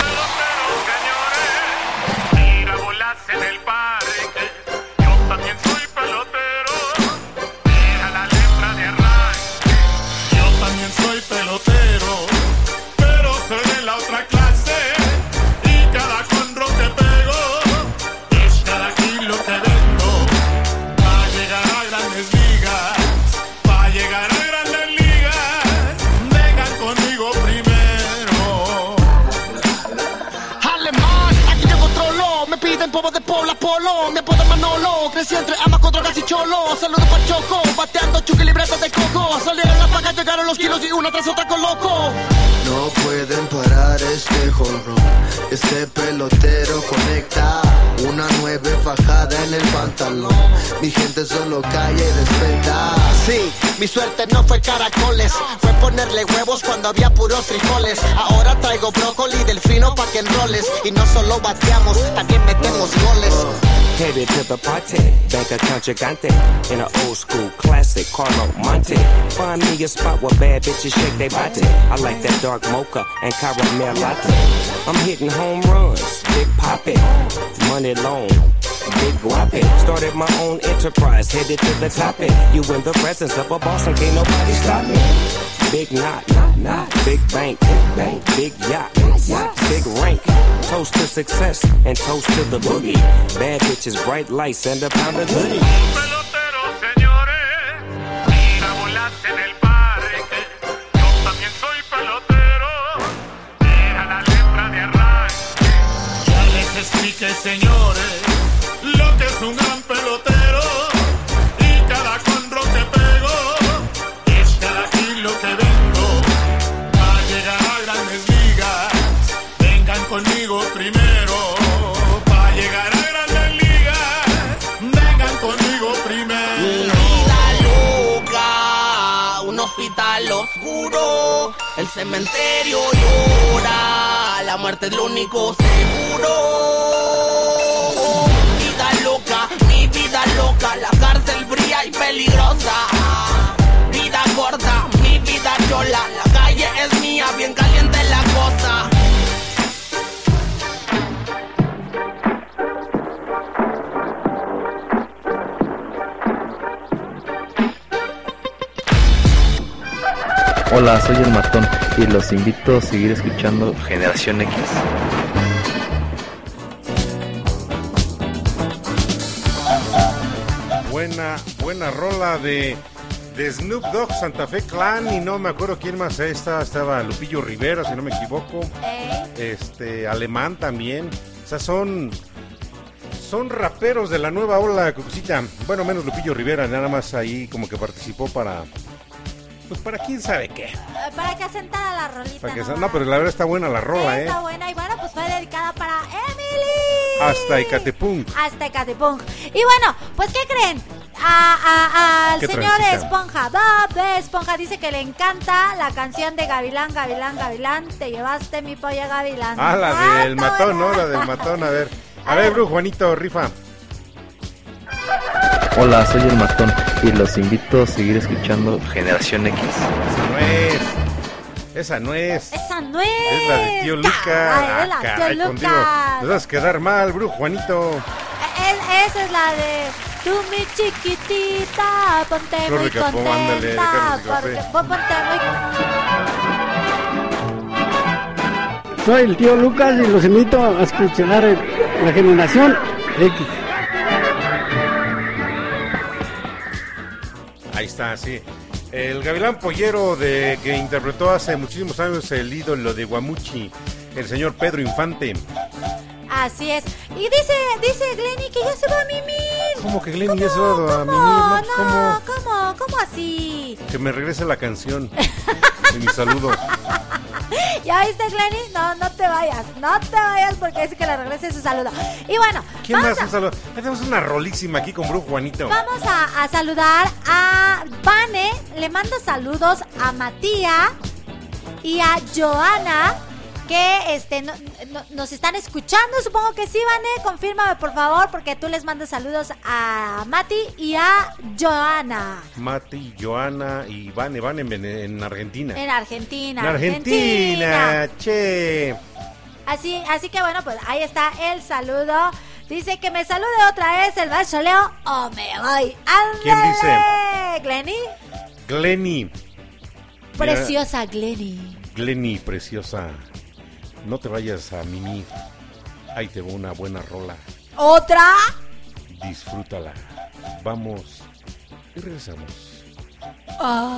Crecí entre amaco, drogas y cholo. Saludos pa' Choco. Bateando chuki libretas de coco. Salieron las pagas, llegaron los kilos y una tras otra con loco. No pueden parar este jorro. Este pelotero conecta una nueve fajada en el pantalón. Mi gente solo calla y respeta. Sí, mi suerte no fue caracoles. Fue ponerle huevos cuando había puros frijoles. Ahora traigo brócoli del fino pa' que enroles. Y no solo bateamos, también metemos goles. Headed to the party, bank account gigante in an old school classic Carlo Monte. Find me a spot where bad bitches shake their body. I like that dark mocha and caramel latte. I'm hitting home runs, big poppin', money long. Big guapi, started my own enterprise, headed to the top it. You in the presence of a boss and can't nobody stop me. Big knot, knot, knot, big bank, big bank, big yacht, yacht, big rank. Toast to success and toast to the boogie. Bad bitches, bright lights, and a pound of goodies. Mira un gran pelotero. Y cada conro que pego es cada kilo que vendo. Va a llegar a grandes ligas, vengan conmigo primero. Va a llegar a grandes ligas, vengan conmigo primero. Vida loca, un hospital oscuro, el cementerio llora, la muerte es lo único seguro. Loca, la cárcel fría y peligrosa. Vida corta, mi vida chola, la calle es mía, bien caliente la cosa. Hola, soy el matón y los invito a seguir escuchando Generación X. Buena, buena rola de, de Snoop Dogg, Santa Fe Clan y no me acuerdo quién más estaba, estaba Lupillo Rivera, si no me equivoco. Este, alemán también. O sea, son son raperos de la nueva ola Cucucita. Bueno, menos Lupillo Rivera, nada más ahí como que participó para Pues para quién sabe qué. Eh, Para que asentara la rolita. Para que ¿no? pero la verdad está buena la rola, ¿eh? Está buena y bueno, pues fue dedicada para Emily. Hasta Icatepunk. Hasta Ecatepunk. Y bueno, pues ¿qué creen? A- a- al ¿Qué señor transita? Esponja, Bob Esponja dice que le encanta la canción de Gavilán, Gavilán, Gavilán, te llevaste mi polla Gavilán. Ah, la del está matón. ¿no? La del matón, a ver. A ver, Brujo Juanito, rifa. Hola, soy el matón y los invito a seguir escuchando Generación X. Esa no es. Esa no es. Esa no es. Es la de tío Luca. Caray, es la Ah, tío caray, Luca. contigo. Te vas a quedar mal, Brujo Juanito. Es- esa es la de tú mi chiquitita, ponte Flor muy Capó, ándale, contenta, de porque ponte muy Soy el tío Lucas y los invito a escuchar la generación X. Ahí está, sí. El gavilán pollero de que interpretó hace muchísimos años el ídolo de Guamuchi, el señor Pedro Infante. Así es. Y dice, dice Glenny que ya se va a mimir. ¿Cómo que Glenn se va a mimir? No, No, pues, ¿cómo? no, ¿cómo? ¿Cómo así? Que me regrese la canción. Y mi saludo. ¿Ya viste, Glenny? No, no te vayas. No te vayas porque dice que le regrese su saludo. Y bueno, ¿Quién más? a- Un saludo. Ya Tenemos una rolísima aquí con Brujo Juanito. Vamos a, a saludar a Vane, le mando saludos a Matías y a Joana que este no- no- nos están escuchando, supongo que sí, Vane, confírmame por favor porque tú les mandas saludos a Mati y a Joana Mati, Joana y Vane, Van en, Argentina. en Argentina. En Argentina, che. Así, así que bueno, pues ahí está el saludo. Dice que me salude otra vez el maestro Leo o me voy. ¿Quién ¡Ándale! dice? Glenny. Glenny. Preciosa Glenny. Glenny, preciosa. No te vayas a Mimi. Ahí te va una buena rola. ¿Otra? Disfrútala. Vamos y regresamos. Ah.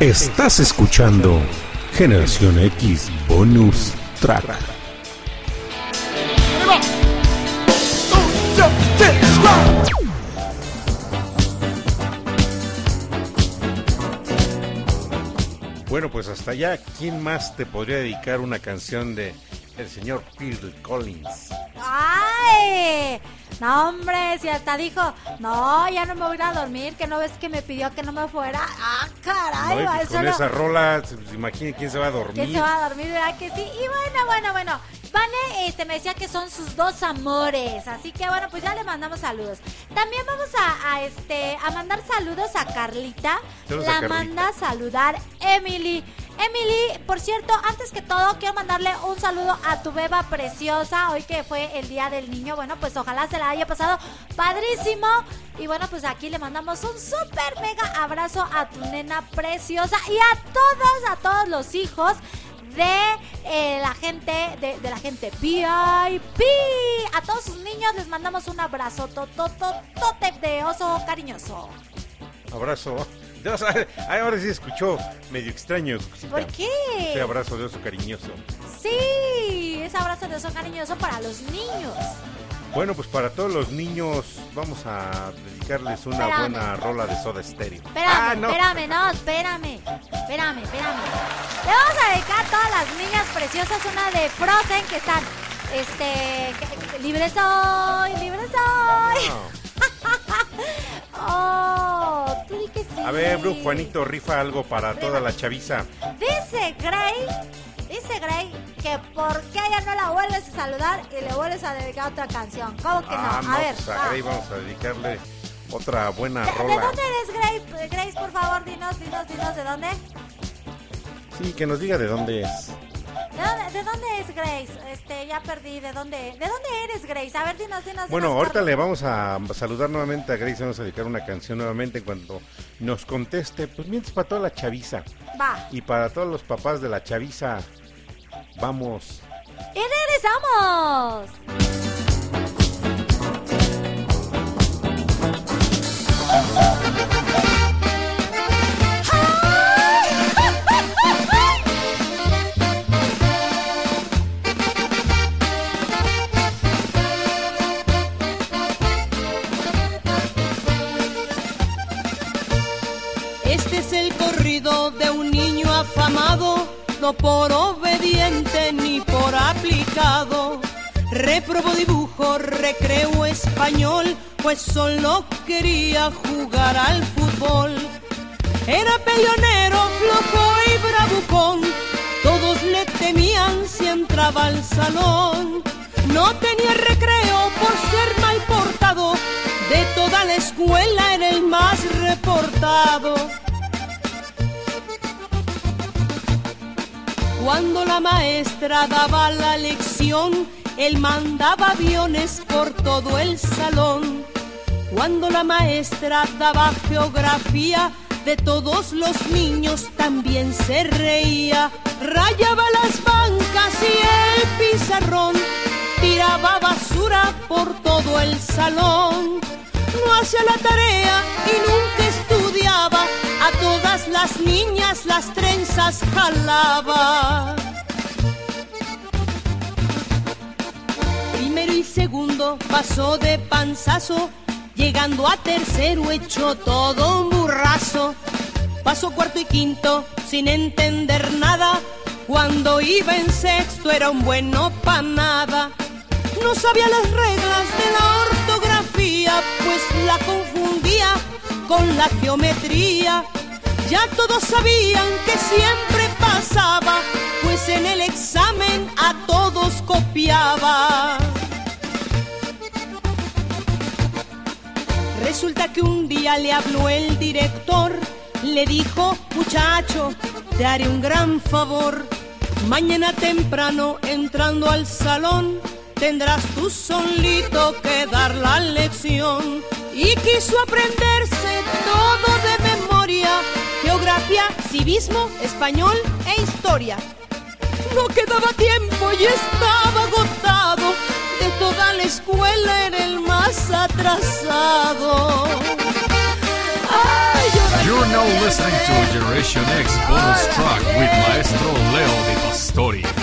Estás escuchando Generación X Bonus Track. Bueno, pues hasta allá, ¿quién más te podría dedicar una canción de el señor Phil Collins? ¡Ay! No, hombre, si hasta dijo, no, ya no me voy a ir a dormir, que no ves que me pidió que no me fuera. ¡Ah, caray! No, pues con no- esa rola, se imaginen quién se va a dormir. ¿Quién se va a dormir? ¿Verdad que sí? Y bueno, bueno, bueno. Vane este, me decía que son sus dos amores. Así que bueno, pues ya le mandamos saludos. También vamos a, a, este, a mandar saludos a Carlita. Saludos a La Carlita. manda a saludar Emily. Emily, por cierto, antes que todo, quiero mandarle un saludo a tu beba preciosa. Hoy que fue el Día del Niño. Bueno, pues ojalá se la haya pasado padrísimo. Y bueno, pues aquí le mandamos un súper mega abrazo a tu nena preciosa y a todos, a todos los hijos de eh, la gente, de, la gente VIP. A todos sus niños les mandamos un abrazo totototote de oso cariñoso. Abrazo. Ahora sí escuchó medio extraño. ¿Por qué? Ese abrazo de oso cariñoso. Sí, ese abrazo de oso cariñoso para los niños. Bueno, pues para todos los niños vamos a dedicarles una Espérame. buena rola de soda estéreo. Espérame, Ah, no. espérame, no, espérame. Espérame, espérame. Le vamos a dedicar a todas las niñas preciosas una de Frozen que están, este, libre soy, libre soy. oh, A ver, Bru Juanito, rifa algo para toda la chaviza. Dice Gray, dice Gray que por qué ella no la vuelves a saludar y le vuelves a dedicar otra canción. ¿Cómo que Ah, no? A ver, pues Grey vamos a dedicarle otra buena ¿De rola. dónde eres, Grace? Grace, por favor, dinos, dinos, dinos, ¿de dónde? Sí, que nos diga de dónde es. ¿De dónde, de dónde es Grace? Este, ya perdí, ¿de dónde? ¿De dónde eres, Grace? A ver, dinos, dinos, Bueno, dinos, ahorita le vamos a saludar nuevamente a Grace, vamos a dedicar una canción nuevamente en cuanto nos conteste. Pues mientras para toda la chaviza Va. y para todos los papás de la chaviza, vamos. ¡Y regresamos! No por obediente ni por aplicado. Reprobó dibujo, recreo español, pues solo quería jugar al fútbol. Era peleonero, flojo y bravucón, todos le temían si entraba al salón. No tenía recreo por ser mal portado, de toda la escuela era el más reportado. Cuando la maestra daba la lección, él mandaba aviones por todo el salón. Cuando la maestra daba geografía, de todos los niños también se reía. Rayaba las bancas y el pizarrón, tiraba basura por todo el salón. No hacía la tarea y nunca estudiaba, a todas las niñas las trenzas jalaba. Primero y segundo pasó de panzazo, llegando a tercero hecho todo un burrazo. Pasó cuarto y quinto sin entender nada, cuando iba en sexto era un bueno pa' nada. No sabía las reglas de la ortografía, pues la confundía con la geometría. Ya todos sabían que siempre pasaba, pues en el examen a todos copiaba. Resulta que un día le habló el director, le dijo, muchacho, te haré un gran favor. Mañana temprano, entrando al salón, tendrás tú solito que dar la lección. Y quiso aprenderse todo de memoria, geografía, civismo, español e historia. No quedaba tiempo y estaba agotado, de toda la escuela era el más atrasado. Ay, You're now listening to Generation X bonus track with Maestro Leo Di Pastori.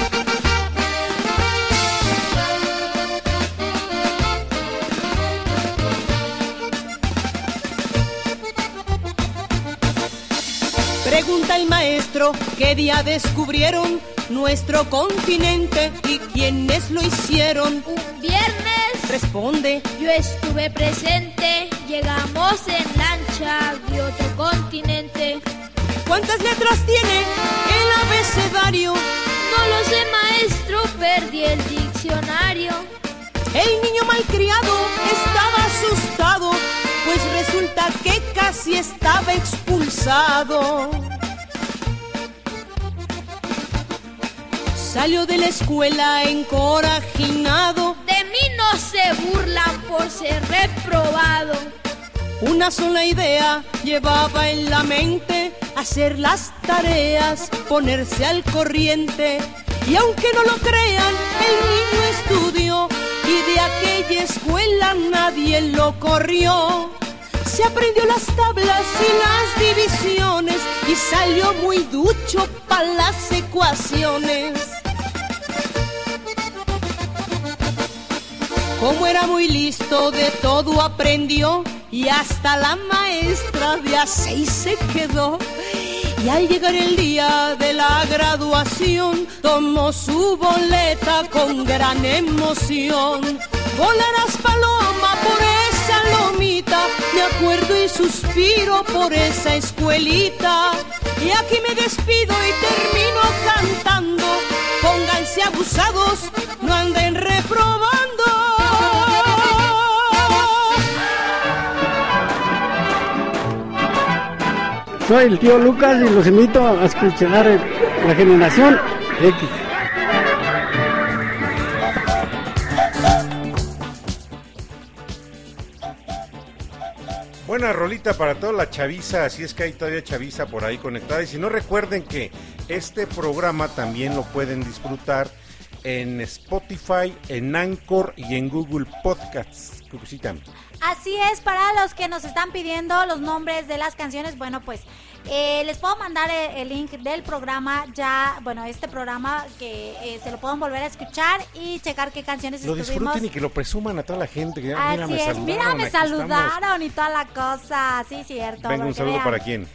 Pregunta el maestro qué día descubrieron nuestro continente y quiénes lo hicieron. Un viernes Responde, yo estuve presente, llegamos en lancha de otro continente. ¿cuántas letras tiene el abecedario? No lo sé, maestro, perdí el diccionario. El niño malcriado estaba asustado, pues resulta que casi estaba expulsado. Salió de la escuela encorajinado, De mí no se burlan por ser reprobado. una sola idea llevaba en la mente, hacer las tareas, ponerse al corriente. Y aunque no lo crean, el niño estudió y de aquella escuela nadie lo corrió. Se aprendió las tablas y las divisiones y salió muy ducho para las ecuaciones. Como era muy listo, de todo aprendió y hasta la maestra de a seis se quedó. Y al llegar el día de la graduación, tomó su boleta con gran emoción. Volarás paloma por esa lomita, me acuerdo y suspiro por esa escuelita. Y aquí me despido y termino cantando. Pónganse abusados, no anden reprobando. Soy el tío Lucas y los invito a escuchar eh, la generación X. Buena rolita para toda la chaviza, así es que hay todavía chaviza por ahí conectada. Y si no recuerden que este programa también lo pueden disfrutar en Spotify, en Anchor y en Google Podcasts. Cucucita. Así es, para los que nos están pidiendo los nombres de las canciones, bueno, pues eh, les puedo mandar el, el link del programa ya, bueno, este programa que eh, se lo pueden volver a escuchar y checar qué canciones Lo estuvimos. disfruten y que lo presuman a toda la gente. Que, ya, mira, Así me es, saludaron, mira, me estamos. saludaron y toda la cosa, sí, cierto. Venga, un saludo vean. para quién.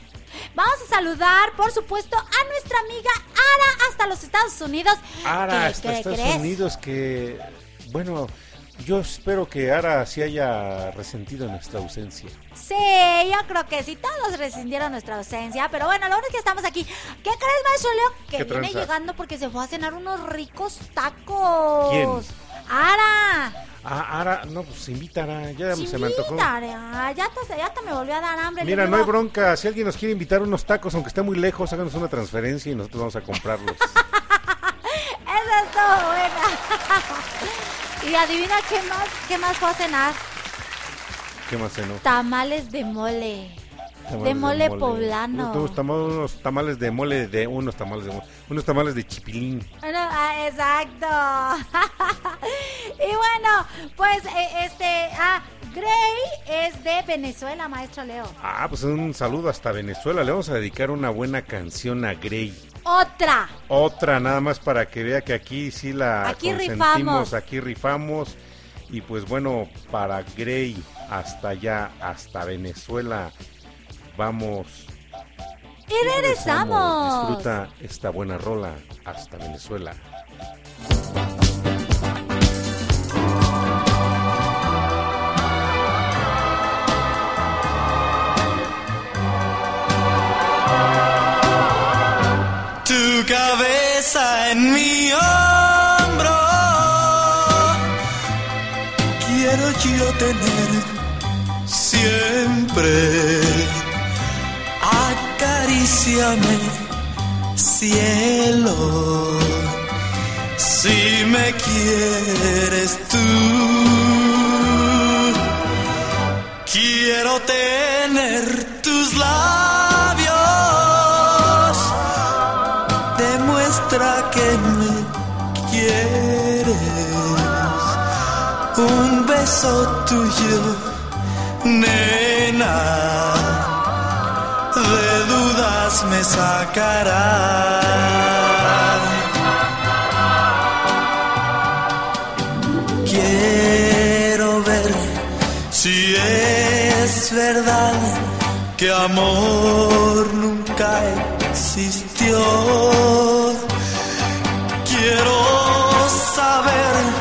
Vamos a saludar, por supuesto, a nuestra amiga Ara hasta los Estados Unidos. Ara, ¿Qué- hasta Estados crees? Unidos, que, bueno, yo espero que Ara sí haya resentido nuestra ausencia. Sí, yo creo que sí, todos rescindieron nuestra ausencia, pero bueno, lo bueno es que estamos aquí. ¿Qué crees, maestro Leo? Que ¿Qué viene tranza? llegando porque se fue a cenar unos ricos tacos. ¿Quién? Ara. Ah, Ara, no, pues invita a Ara, ya Sí, se me antojó. Ara, ya hasta, ya hasta me volvió a dar hambre. Mira, no hay bronca. Si alguien nos quiere invitar unos tacos, aunque esté muy lejos, háganos una transferencia y nosotros vamos a comprarlos. Esa estuvo buena. y adivina qué más, qué más fue a cenar. ¿Qué más cenó? Tamales de mole. Tamales De mole poblano. Unos tamales, unos tamales de mole, de unos tamales de mole, unos tamales de chipilín. Bueno, ah, exacto. y bueno, pues eh, este, ah, Gray es de Venezuela, maestro Leo. Ah, pues un saludo hasta Venezuela. Le vamos a dedicar una buena canción a Grey. Otra. Otra, nada más para que vea que aquí sí la Aquí rifamos. aquí rifamos. Y pues bueno, para Grey, hasta allá, hasta Venezuela, vamos. Y regresamos. Disfruta esta buena rola hasta Venezuela. Mi hombro. Quiero yo tener siempre. Acaríciame, cielo. Si me quieres tú. Quiero tener tus labios beso tuyo, nena, de dudas me sacará. Quiero ver si es verdad que amor nunca existió. Quiero saber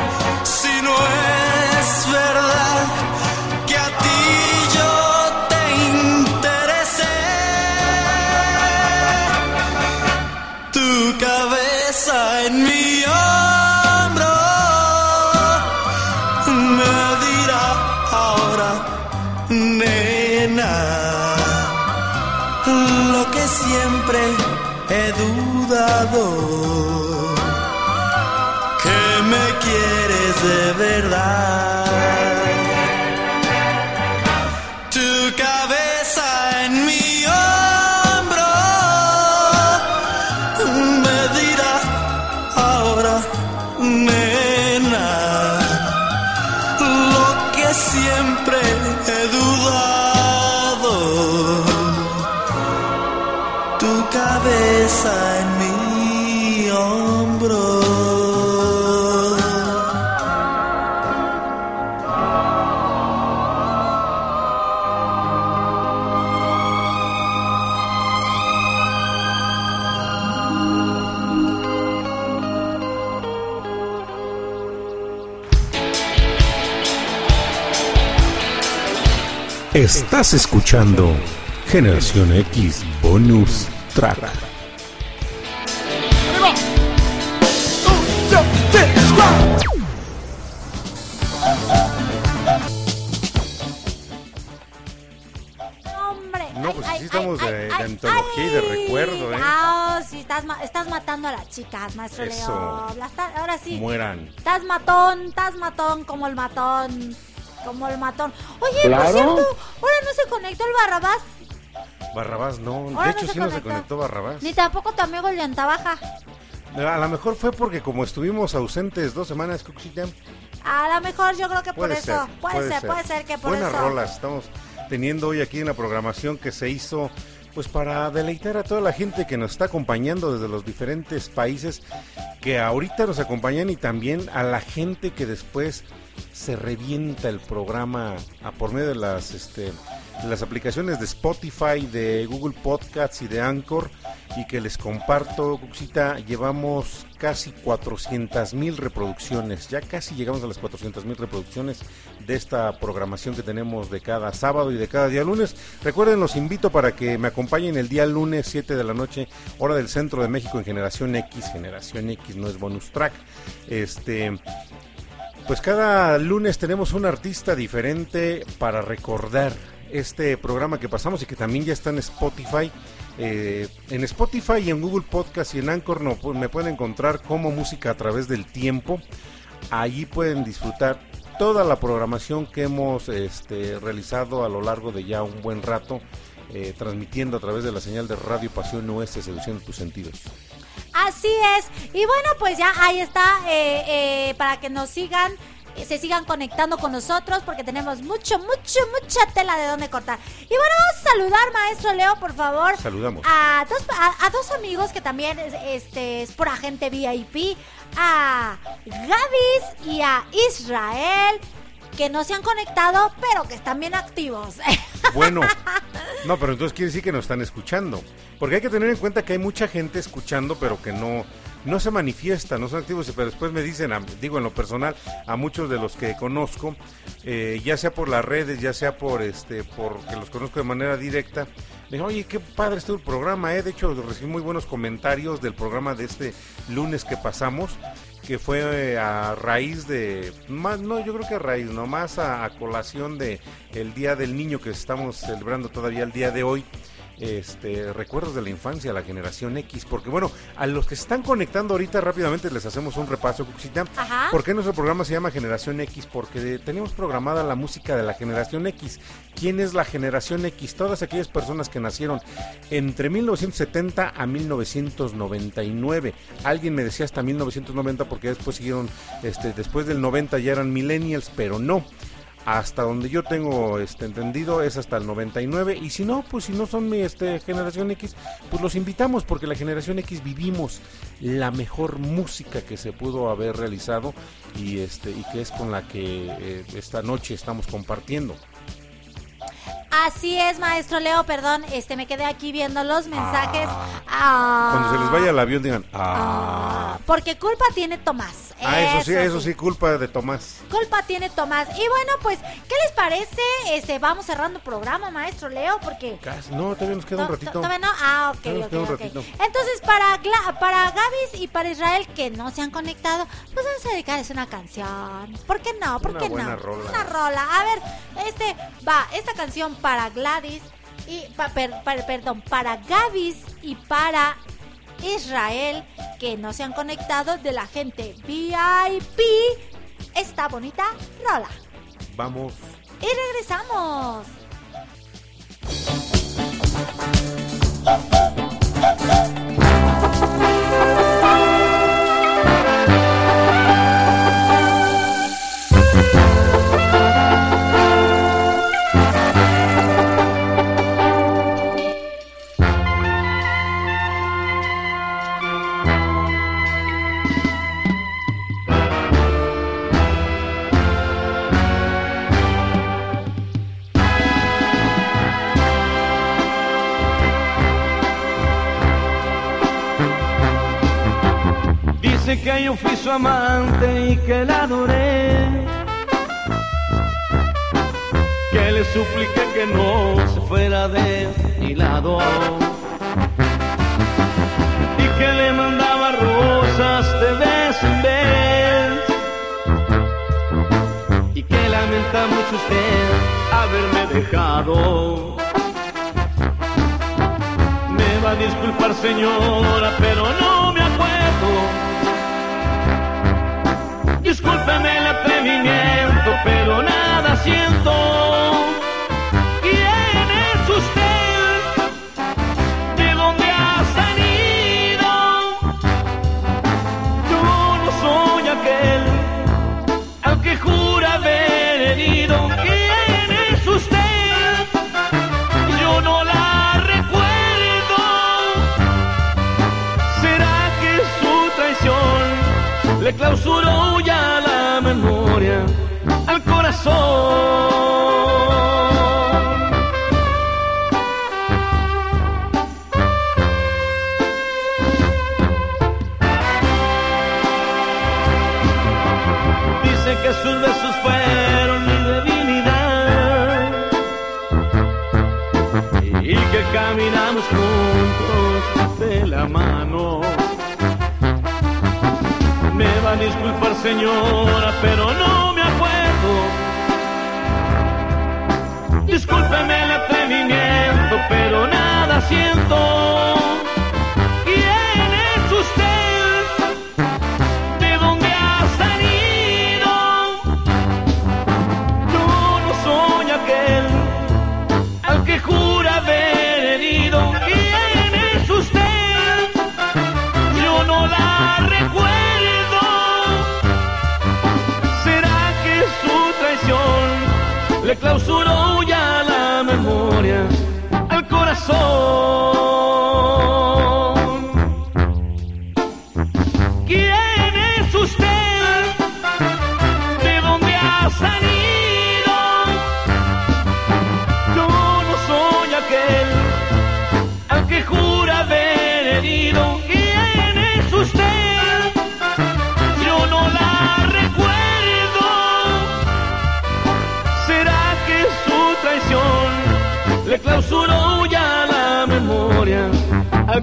que me quieres de verdad. Estás escuchando Generación X Bonus Track. Hombre. No, pues sí estamos ay, de, ay, de ay, antología y de recuerdo, ¿eh? Ah, sí, estás, ma- estás matando a las chicas, maestro Eso. Leo. Las ta- ahora sí. Mueran. Estás matón, estás matón como el matón. Como el matón. Oye, Claro. por cierto, ahora no se conectó el Barrabás. Barrabás no, Ahora de no hecho se sí no se conectó. Barrabás. Ni tampoco tu amigo el de Antabaja. A lo mejor fue porque como estuvimos ausentes dos semanas, Cucuchita, A lo mejor yo creo que por eso. ser. puede, ser, puede ser que por Buenas eso. rolas estamos teniendo hoy aquí en la programación que se hizo pues para deleitar a toda la gente que nos está acompañando desde los diferentes países que ahorita nos acompañan y también a la gente que después se revienta el programa a por medio de las este de las aplicaciones de Spotify, de Google Podcasts y de Anchor y que les comparto, Cuxita, llevamos casi 400 mil reproducciones, ya casi llegamos a las 400 mil reproducciones de esta programación que tenemos de cada sábado y de cada día lunes. Recuerden, los invito para que me acompañen el día lunes 7 de la noche, hora del centro de México en Generación X. Generación X no es bonus track. Este, pues cada lunes tenemos un artista diferente para recordar este programa que pasamos y que también ya está en Spotify. Eh, en Spotify y en Google Podcast y en Anchor no, me pueden encontrar como música a través del tiempo. Allí pueden disfrutar toda la programación que hemos este, realizado a lo largo de ya un buen rato eh, transmitiendo a través de la señal de Radio Pasión Oeste, seduciendo tus sentidos. Así es. Y bueno, pues ya ahí está eh, eh, para que nos sigan. eh, Se sigan conectando con nosotros porque tenemos mucho, mucho, mucha tela de donde cortar. Y bueno, vamos a saludar, maestro Leo, por favor. Saludamos. A dos, a, a dos amigos que también es, este, es por agente VIP. A Gavis y a Israel. Que no se han conectado, pero que están bien activos. Bueno, no, pero entonces quiere decir que nos están escuchando. Porque hay que tener en cuenta que hay mucha gente escuchando, pero que no, no se manifiesta, no son activos. Pero después me dicen, a- digo en lo personal, a muchos de los que conozco, eh, ya sea por las redes, ya sea por este, porque los conozco de manera directa, me dicen, oye, qué padre estuvo el programa, eh. De hecho, recibí muy buenos comentarios del programa de este lunes que pasamos que fue eh, a raíz de más no yo creo que a raíz no más a, a colación de el día del niño que estamos celebrando todavía el día de hoy este recuerdos de la infancia la generación X porque bueno a los que se están conectando ahorita rápidamente les hacemos un repaso Cuxita Ajá. ¿por qué nuestro programa se llama generación X? porque tenemos programada la música de la generación X ¿quién es la generación X? todas aquellas personas que nacieron entre 1970 a 1999 alguien me decía hasta 1990 porque después siguieron este después del 90 ya eran millennials pero no hasta donde yo tengo este entendido es hasta el 99 y si no pues si no son mi este generación X pues los invitamos porque la generación X vivimos la mejor música que se pudo haber realizado y este y que es con la que eh, esta noche estamos compartiendo Así es, maestro Leo, perdón, este me quedé aquí viendo los mensajes. Ah. cuando se les vaya el avión digan ah, Porque culpa tiene Tomás. ah eso sí eso sí culpa de Tomás Culpa tiene Tomás. Y bueno, pues, ¿qué les parece? Este, vamos cerrando programa, maestro Leo, porque Casi- no todavía nos queda un To- ratito to- todavía no. Ah, ok, ok. Entonces, para, Gla- para Gavis y para Israel que no se han conectado, pues vamos a dedicarles una canción. ¿Por qué no? ¿Por Una qué buena no? rola. Una rola. A ver, este, va, esta canción para Gladys y, pa- per- per- perdón, para Gavis y para Israel que no se han conectado de la gente VIP. Esta bonita rola. vamos Y regresamos. Que yo fui su amante y que la adoré. Que le supliqué que no se fuera de mi lado. Y que le mandaba rosas de vez en vez. Y que lamenta mucho usted haberme dejado. Me va a disculpar señora, pero no me acuerdo. Discúlpeme el atrevimiento, pero nada siento. Corazón? Dice que sus besos fueron mi debilidad y que caminamos juntos de la mano. Me va a disculpar señora, pero no Discúlpeme el atrevimiento, pero nada siento. ¿Quién es usted? ¿De dónde ha salido? Yo no soy aquel al que jura haber herido. ¿Quién es usted? Yo no la recuerdo. ¿Será que su traición le clausura?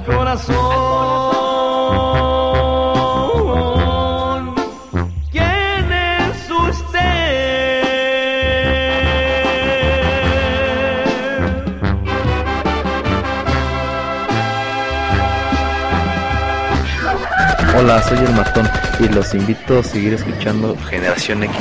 Corazón? ¿Quién es usted? Hola, soy el matón y los invito a seguir escuchando Generación X.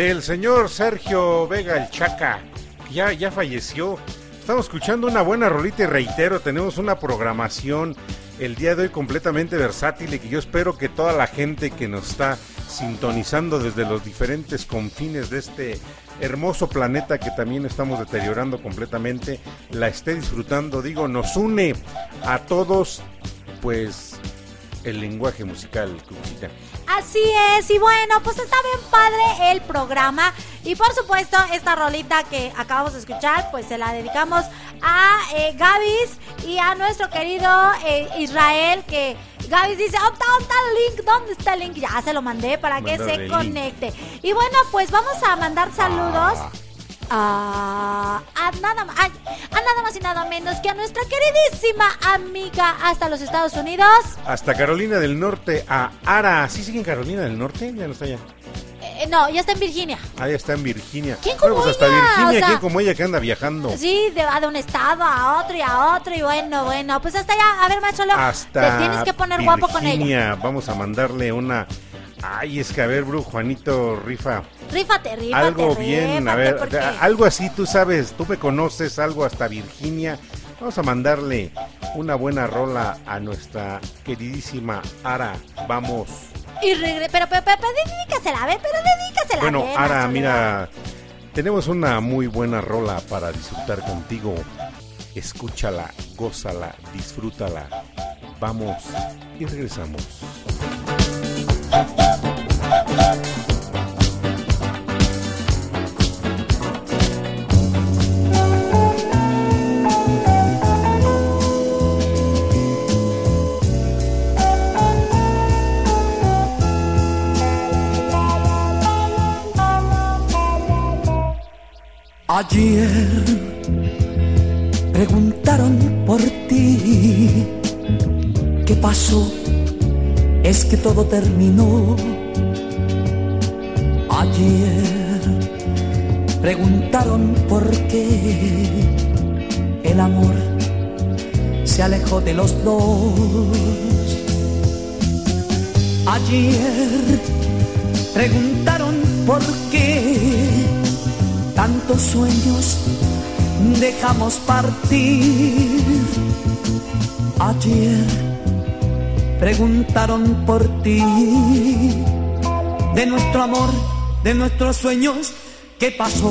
Del señor Sergio Vega el Chaca, que ya, ya falleció. Estamos escuchando una buena rolita y reitero, tenemos una programación el día de hoy completamente versátil y que yo espero que toda la gente que nos está sintonizando desde los diferentes confines de este hermoso planeta que también estamos deteriorando completamente, la esté disfrutando. Digo, nos une a todos, pues, el lenguaje musical, Cuquita. Así es, y bueno, pues está bien padre el programa. Y por supuesto, esta rolita que acabamos de escuchar, pues se la dedicamos a eh, Gavis y a nuestro querido eh, Israel, que Gavis dice, ¿dónde está, dónde está el link? ¿Dónde está el link? Ya se lo mandé para que se link. conecte. Y bueno, pues vamos a mandar saludos. A, a nada más, ay, a nada más y nada menos que a nuestra queridísima amiga hasta los Estados Unidos. Hasta Carolina del Norte, a Ara. ¿Sí sigue en Carolina del Norte? Ya no está allá. Eh, no, ya está en Virginia. Ahí está en Virginia. ¿Quién como Bueno, pues hasta ella? Virginia, O sea- ¿quién como ella que anda viajando? Sí, de, va de un estado a otro y a otro y bueno, bueno, pues hasta allá. A ver, macho, te tienes que poner guapo con ella. Virginia. Vamos a mandarle una... Ay, es que a ver, Bru, Juanito, rifa. Rífate, rífate, algo bien, a ver, porque- algo así, tú sabes, tú me conoces, algo hasta Virginia. Vamos a mandarle una buena rola a nuestra queridísima Ara. Vamos. Y regre- pero, pero, pero, pero dedícasela, a ver, pero dedícasela. Bueno, Ara, mira, tenemos una muy buena rola para disfrutar contigo. Escúchala, gózala, disfrútala. Vamos y regresamos. Ayer preguntaron por ti. ¿Qué pasó? Es que todo terminó. Ayer preguntaron por qué el amor se alejó de los dos. Ayer preguntaron por qué tantos sueños dejamos partir. Ayer preguntaron por ti, de nuestro amor, de nuestros sueños, ¿qué pasó?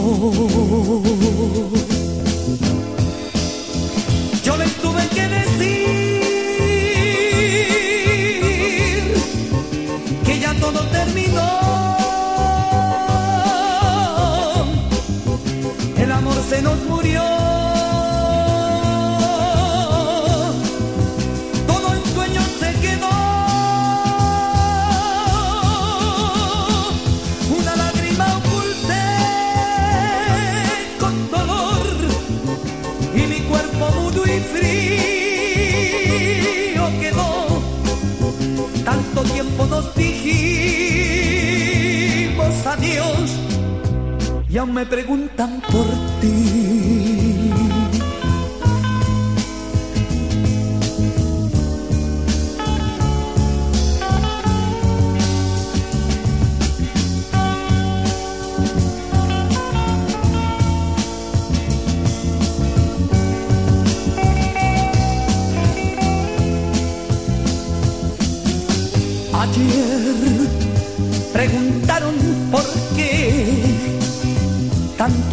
Me preguntan por ti.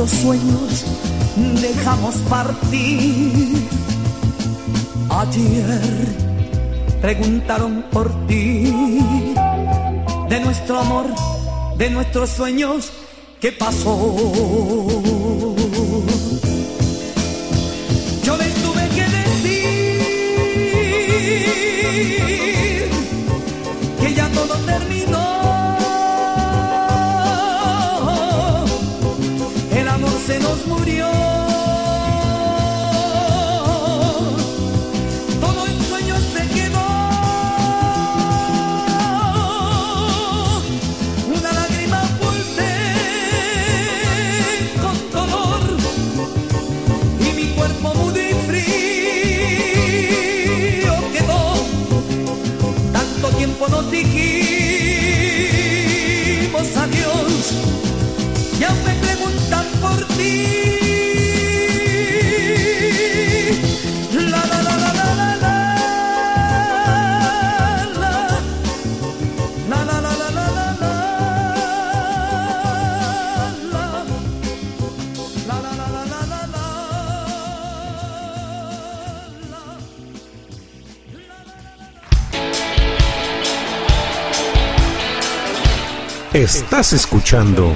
Sueños dejamos partir. Ayer preguntaron por ti, de nuestro amor, de nuestros sueños, ¿qué pasó? Yo les tuve que decir se nos murió. Estás escuchando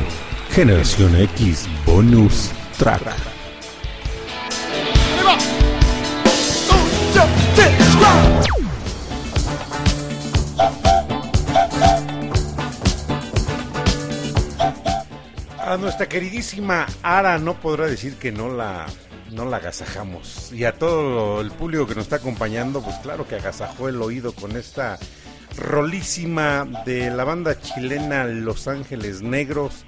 Generación X Bonus Track. A nuestra queridísima Ara no podrá decir que no la no la agasajamos. Y a todo el público que nos está acompañando, pues claro que agasajó el oído con esta rolísima de la banda chilena Los Ángeles Negros,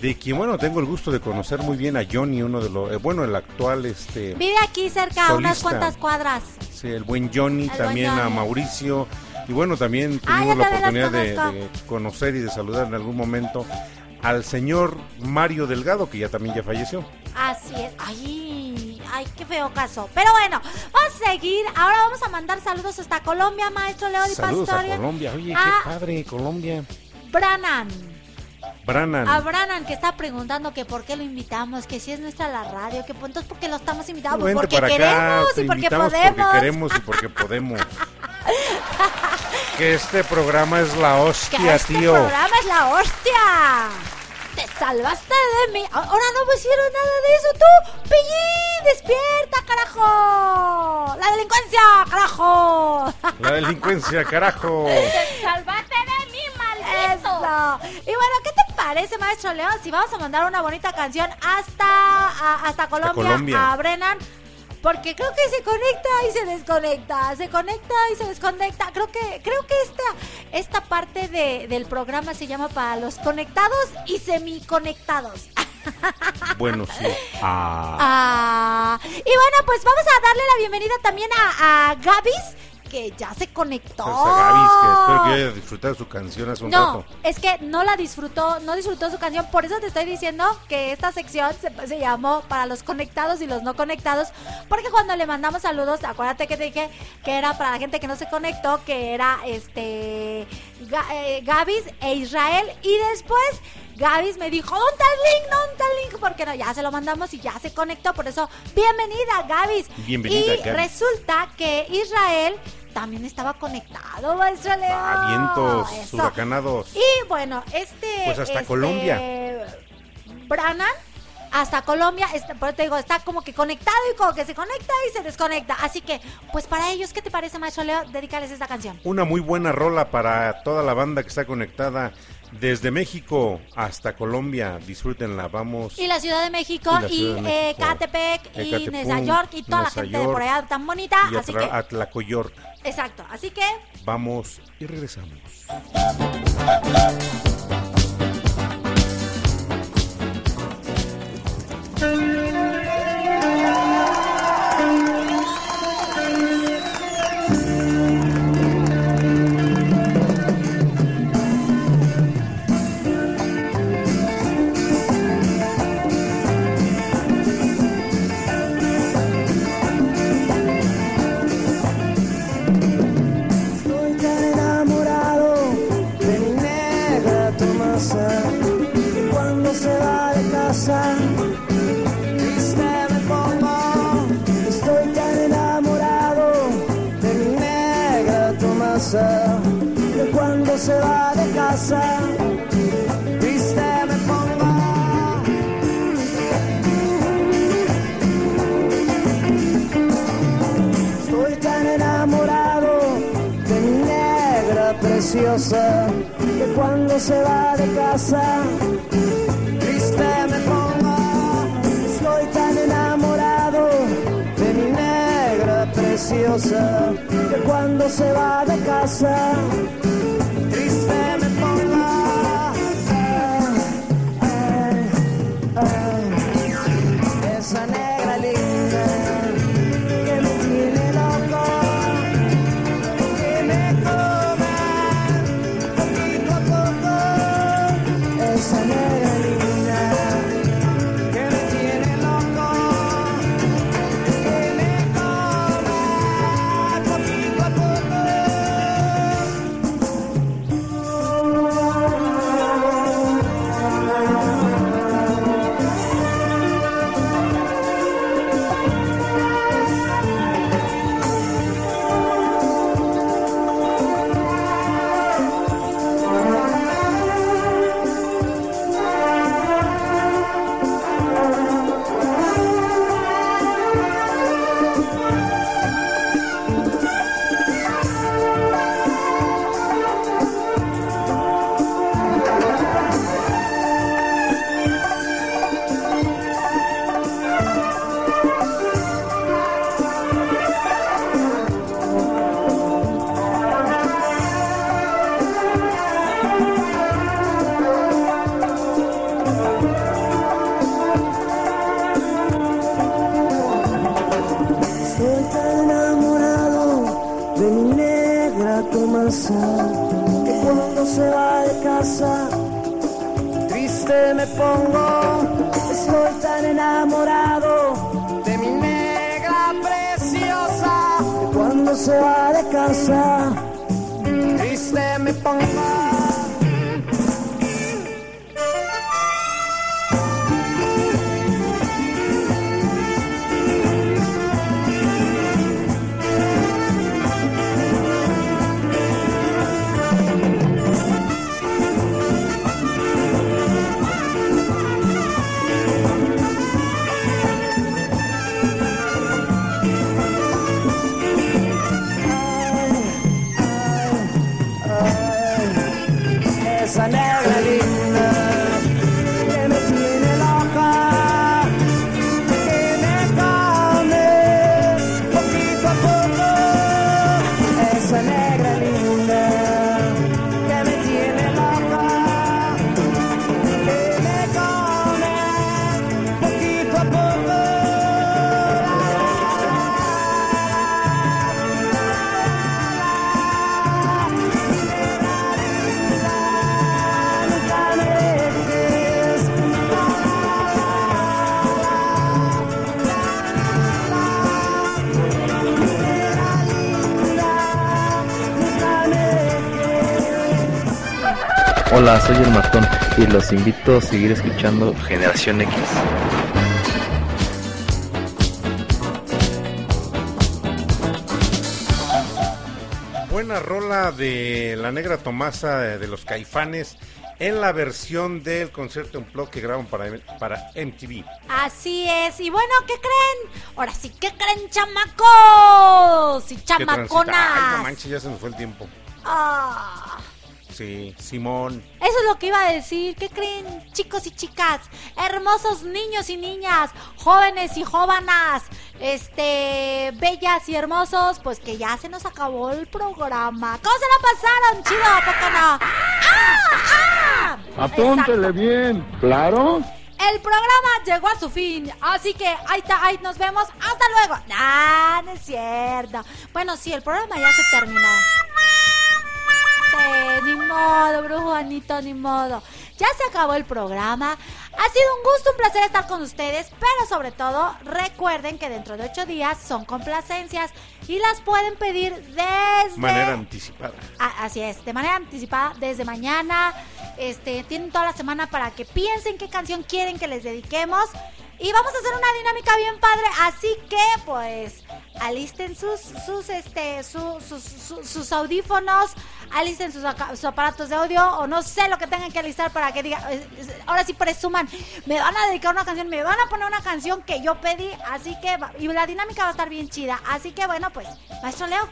de quien, bueno, tengo el gusto de conocer muy bien a Johnny, uno de los, eh, bueno, el actual, este... Vive aquí cerca, a unas cuantas cuadras. Sí, el buen Johnny, El buen también a. Mauricio. Y bueno, también Ah, tuvimos la oportunidad de, conocer y de saludar en algún momento al señor Mario Delgado, que ya también ya falleció. Así es. Ay, ay, qué feo caso. Pero bueno, vamos a seguir. Ahora vamos a mandar saludos hasta Colombia, maestro Leo Di Saludos a Pastoria. Colombia. Oye, A qué padre, Colombia. Branan. Branan. A Branan que está preguntando que por qué lo invitamos, que si es nuestra la radio, que pues, entonces porque lo estamos invitando, Vente porque queremos y porque podemos. porque queremos y porque podemos. que este programa es la Que hostia, este tío. programa es la hostia. Te salvaste de mí. Ahora no me hicieron nada de eso tú. Pillín, despierta, carajo. La delincuencia, carajo. La delincuencia, carajo. Te salvaste de mí. Eso. Y bueno, ¿qué te parece, maestro León? Si vamos a mandar una bonita canción hasta, a- hasta Colombia, Colombia. a Brennan. Porque creo que se conecta y se desconecta, se conecta y se desconecta. Creo que creo que esta esta parte de- del programa se llama para los conectados y semiconectados. Bueno, sí. Ah. Ah, y bueno, pues vamos a darle la bienvenida también a, a Gabis, que ya se conectó. Gavis, que espero que haya disfrutado su canción hace un No, rato. es que no la disfrutó, no disfrutó su canción, por eso te estoy diciendo que esta sección se, se llamó para los conectados y los no conectados, porque cuando le mandamos saludos, acuérdate que te dije que era para la gente que no se conectó, que era este Ga- eh, Gavis e Israel, y después Gavis me dijo, ¿dónde el link? ¿Dónde el link? Porque no, ya se lo mandamos y ya se conectó, por eso, bienvenida Gavis. Bienvenida, y Gavis. resulta que Israel también estaba conectado, maestro León. Ah, vientos huracanados. Y bueno, este. Pues hasta este, Colombia. Brannan, hasta Colombia, está, por eso te digo, está como que conectado y como que se conecta y se desconecta. Así que, pues para ellos, ¿qué te parece, maestro Leo? Dedicarles esta canción. Una muy buena rola para toda la banda que está conectada desde México hasta Colombia. Disfrútenla, vamos. Y la Ciudad de México, Y eh. Catepec, y Ecatepec, Nueva York, y toda la gente de por allá tan bonita. y Así que, Atlacoyork. exacto. Así que, Vamos y regresamos. Se va de casa, triste me pongo. Estoy tan enamorado de mi negra preciosa, que cuando se va de casa, y los invito a seguir escuchando Generación X. Buena rola de la negra Tomasa de, de los Caifanes en la versión del concierto en blog que graban para, para MTV. Así es. Y bueno, ¿qué creen? Ahora sí, ¿qué creen, chamacos? Y transita- Ay, no chamaconas. manches, ya se nos fue el tiempo. Ah, Sí, Simón. eso es lo que iba a decir. ¿Qué creen, chicos y chicas? Hermosos niños y niñas, jóvenes y jóvenes, este, bellas y hermosos, pues que ya se nos acabó el programa. ¿Cómo se la pasaron, chido? ¿A poco no? ¡Ah! ¡Ah! Apúntele bien, claro. El programa llegó a su fin, así que ahí está, ahí nos vemos, hasta luego. Ah, no es cierto. Bueno, sí, el programa ya se terminó. Sí, ni modo, brujo Juanito, ni modo. Ya se acabó el programa. Ha sido un gusto, un placer estar con ustedes, pero sobre todo recuerden que dentro de ocho días son complacencias y las pueden pedir desde Manera anticipada. a- así es, de manera anticipada desde mañana. Este, tienen toda la semana para que piensen qué canción quieren que les dediquemos. Y vamos a hacer una dinámica bien padre. Así que, pues, alisten sus, sus, este, su- sus, sus- audífonos, alisten sus, aparatos de audio o no sé lo que tengan que alistar para que eh, ahora sí presuman, me van a dedicar una canción, me van a poner una canción que yo pedí, así que, y la dinámica va a estar bien chida, así que bueno, pues, maestro Leo,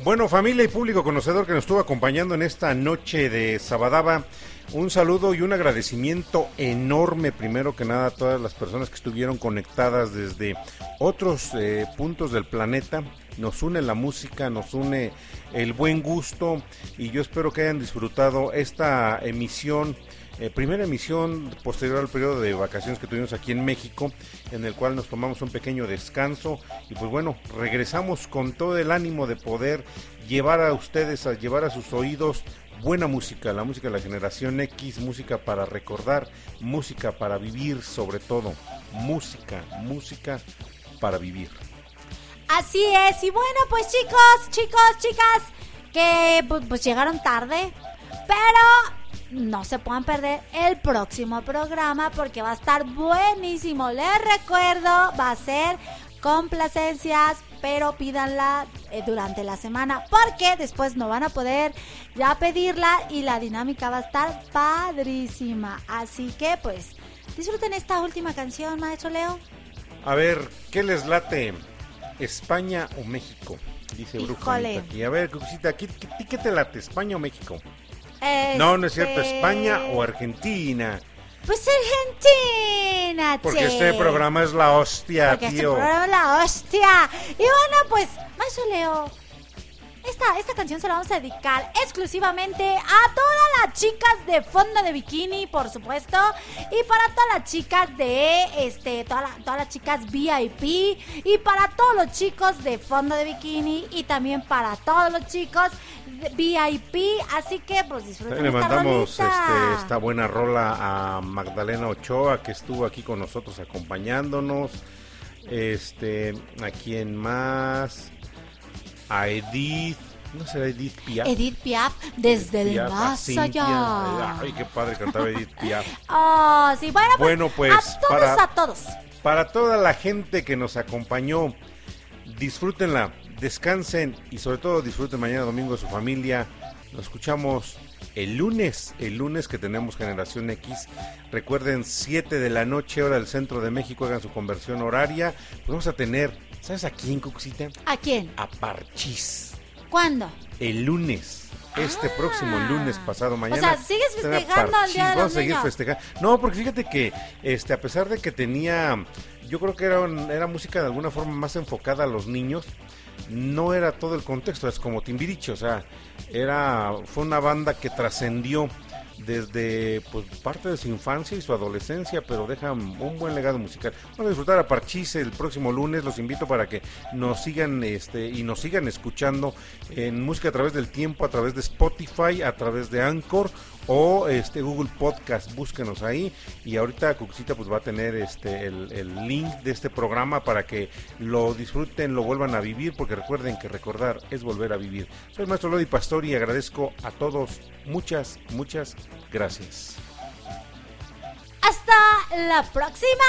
Bueno, familia y público conocedor que nos estuvo acompañando en esta noche de Sabadaba, un saludo y un agradecimiento enorme, primero que nada, a todas las personas que estuvieron conectadas desde otros eh, puntos del planeta. Nos une la música, nos une el buen gusto y yo espero que hayan disfrutado esta emisión. eh, primera emisión posterior al periodo de vacaciones que tuvimos aquí en México, en el cual nos tomamos un pequeño descanso y pues bueno, regresamos con todo el ánimo de poder llevar a ustedes, a llevar a sus oídos buena música, la música de la generación X, música para recordar, música para vivir sobre todo, música, música para vivir. Así es, y bueno, pues chicos, chicos, chicas, que pues, pues llegaron tarde, pero no se puedan perder el próximo programa porque va a estar buenísimo. Les recuerdo, va a ser complacencias, pero pídanla eh, durante la semana porque después no van a poder ya pedirla y la dinámica va a estar padrísima. Así que pues disfruten esta última canción, maestro Leo. A ver, ¿qué les late? ¿España o México? Dice Bruja aquí. A ver, Cucucita, ¿qué, qué, qué te late? ¿España o México? No, no es cierto, Este, España o Argentina. Pues Argentina, Porque che. este programa es la hostia, Porque este tío. programa es la hostia. Y bueno, pues, Maestro Leo, esta, esta canción se la vamos a dedicar exclusivamente a todas las chicas de fondo de bikini, por supuesto. Y para todas las chicas de, este, toda la- todas las chicas VIP. Y para todos los chicos de fondo de bikini. Y también para todos los chicos VIP. Así que, pues, disfruten Le mandamos este, esta buena rola a Magdalena Ochoa que estuvo aquí con nosotros acompañándonos. Este, a quién más, a Edith, no será Edith Piaf. Edith Piaf, desde el Piaf, más allá. Ay, qué padre cantaba Edith Piaf. Oh, sí, bueno, pues, Bueno, pues, a todos, para- a todos. Para toda la gente que nos acompañó, disfrútenla, descansen y sobre todo disfruten mañana domingo su familia. Nos escuchamos el lunes, el lunes que tenemos Generación X. Recuerden, 7 de la noche, hora del centro de México, hagan su conversión horaria. Pues vamos a tener, ¿sabes a quién, Cuxita? ¿A quién? A Parchís. ¿Cuándo? El lunes. Este próximo lunes pasado mañana. Ah. sea, ¿sigues festejando el Día de Vamos a seguir festejando. No, porque fíjate que este a pesar de que tenía yo creo que era, un- era música de alguna forma más enfocada a los niños, no era todo el contexto, es como Timbiriche, o sea, era fue una banda que trascendió desde pues parte de su infancia y su adolescencia, pero deja un buen legado musical. Vamos a disfrutar a Parchís el próximo lunes, los invito para que nos sigan este y nos sigan escuchando en música a través del tiempo, a través de Spotify, a través de Anchor o este Google Podcast, búsquenos ahí y ahorita Cuxita pues va a tener este el, el link de este programa para que lo disfruten, lo vuelvan a vivir, porque recuerden que recordar es volver a vivir. Soy Maestro Lodi Pastor y agradezco a todos muchas, muchas gracias. Hasta la próxima.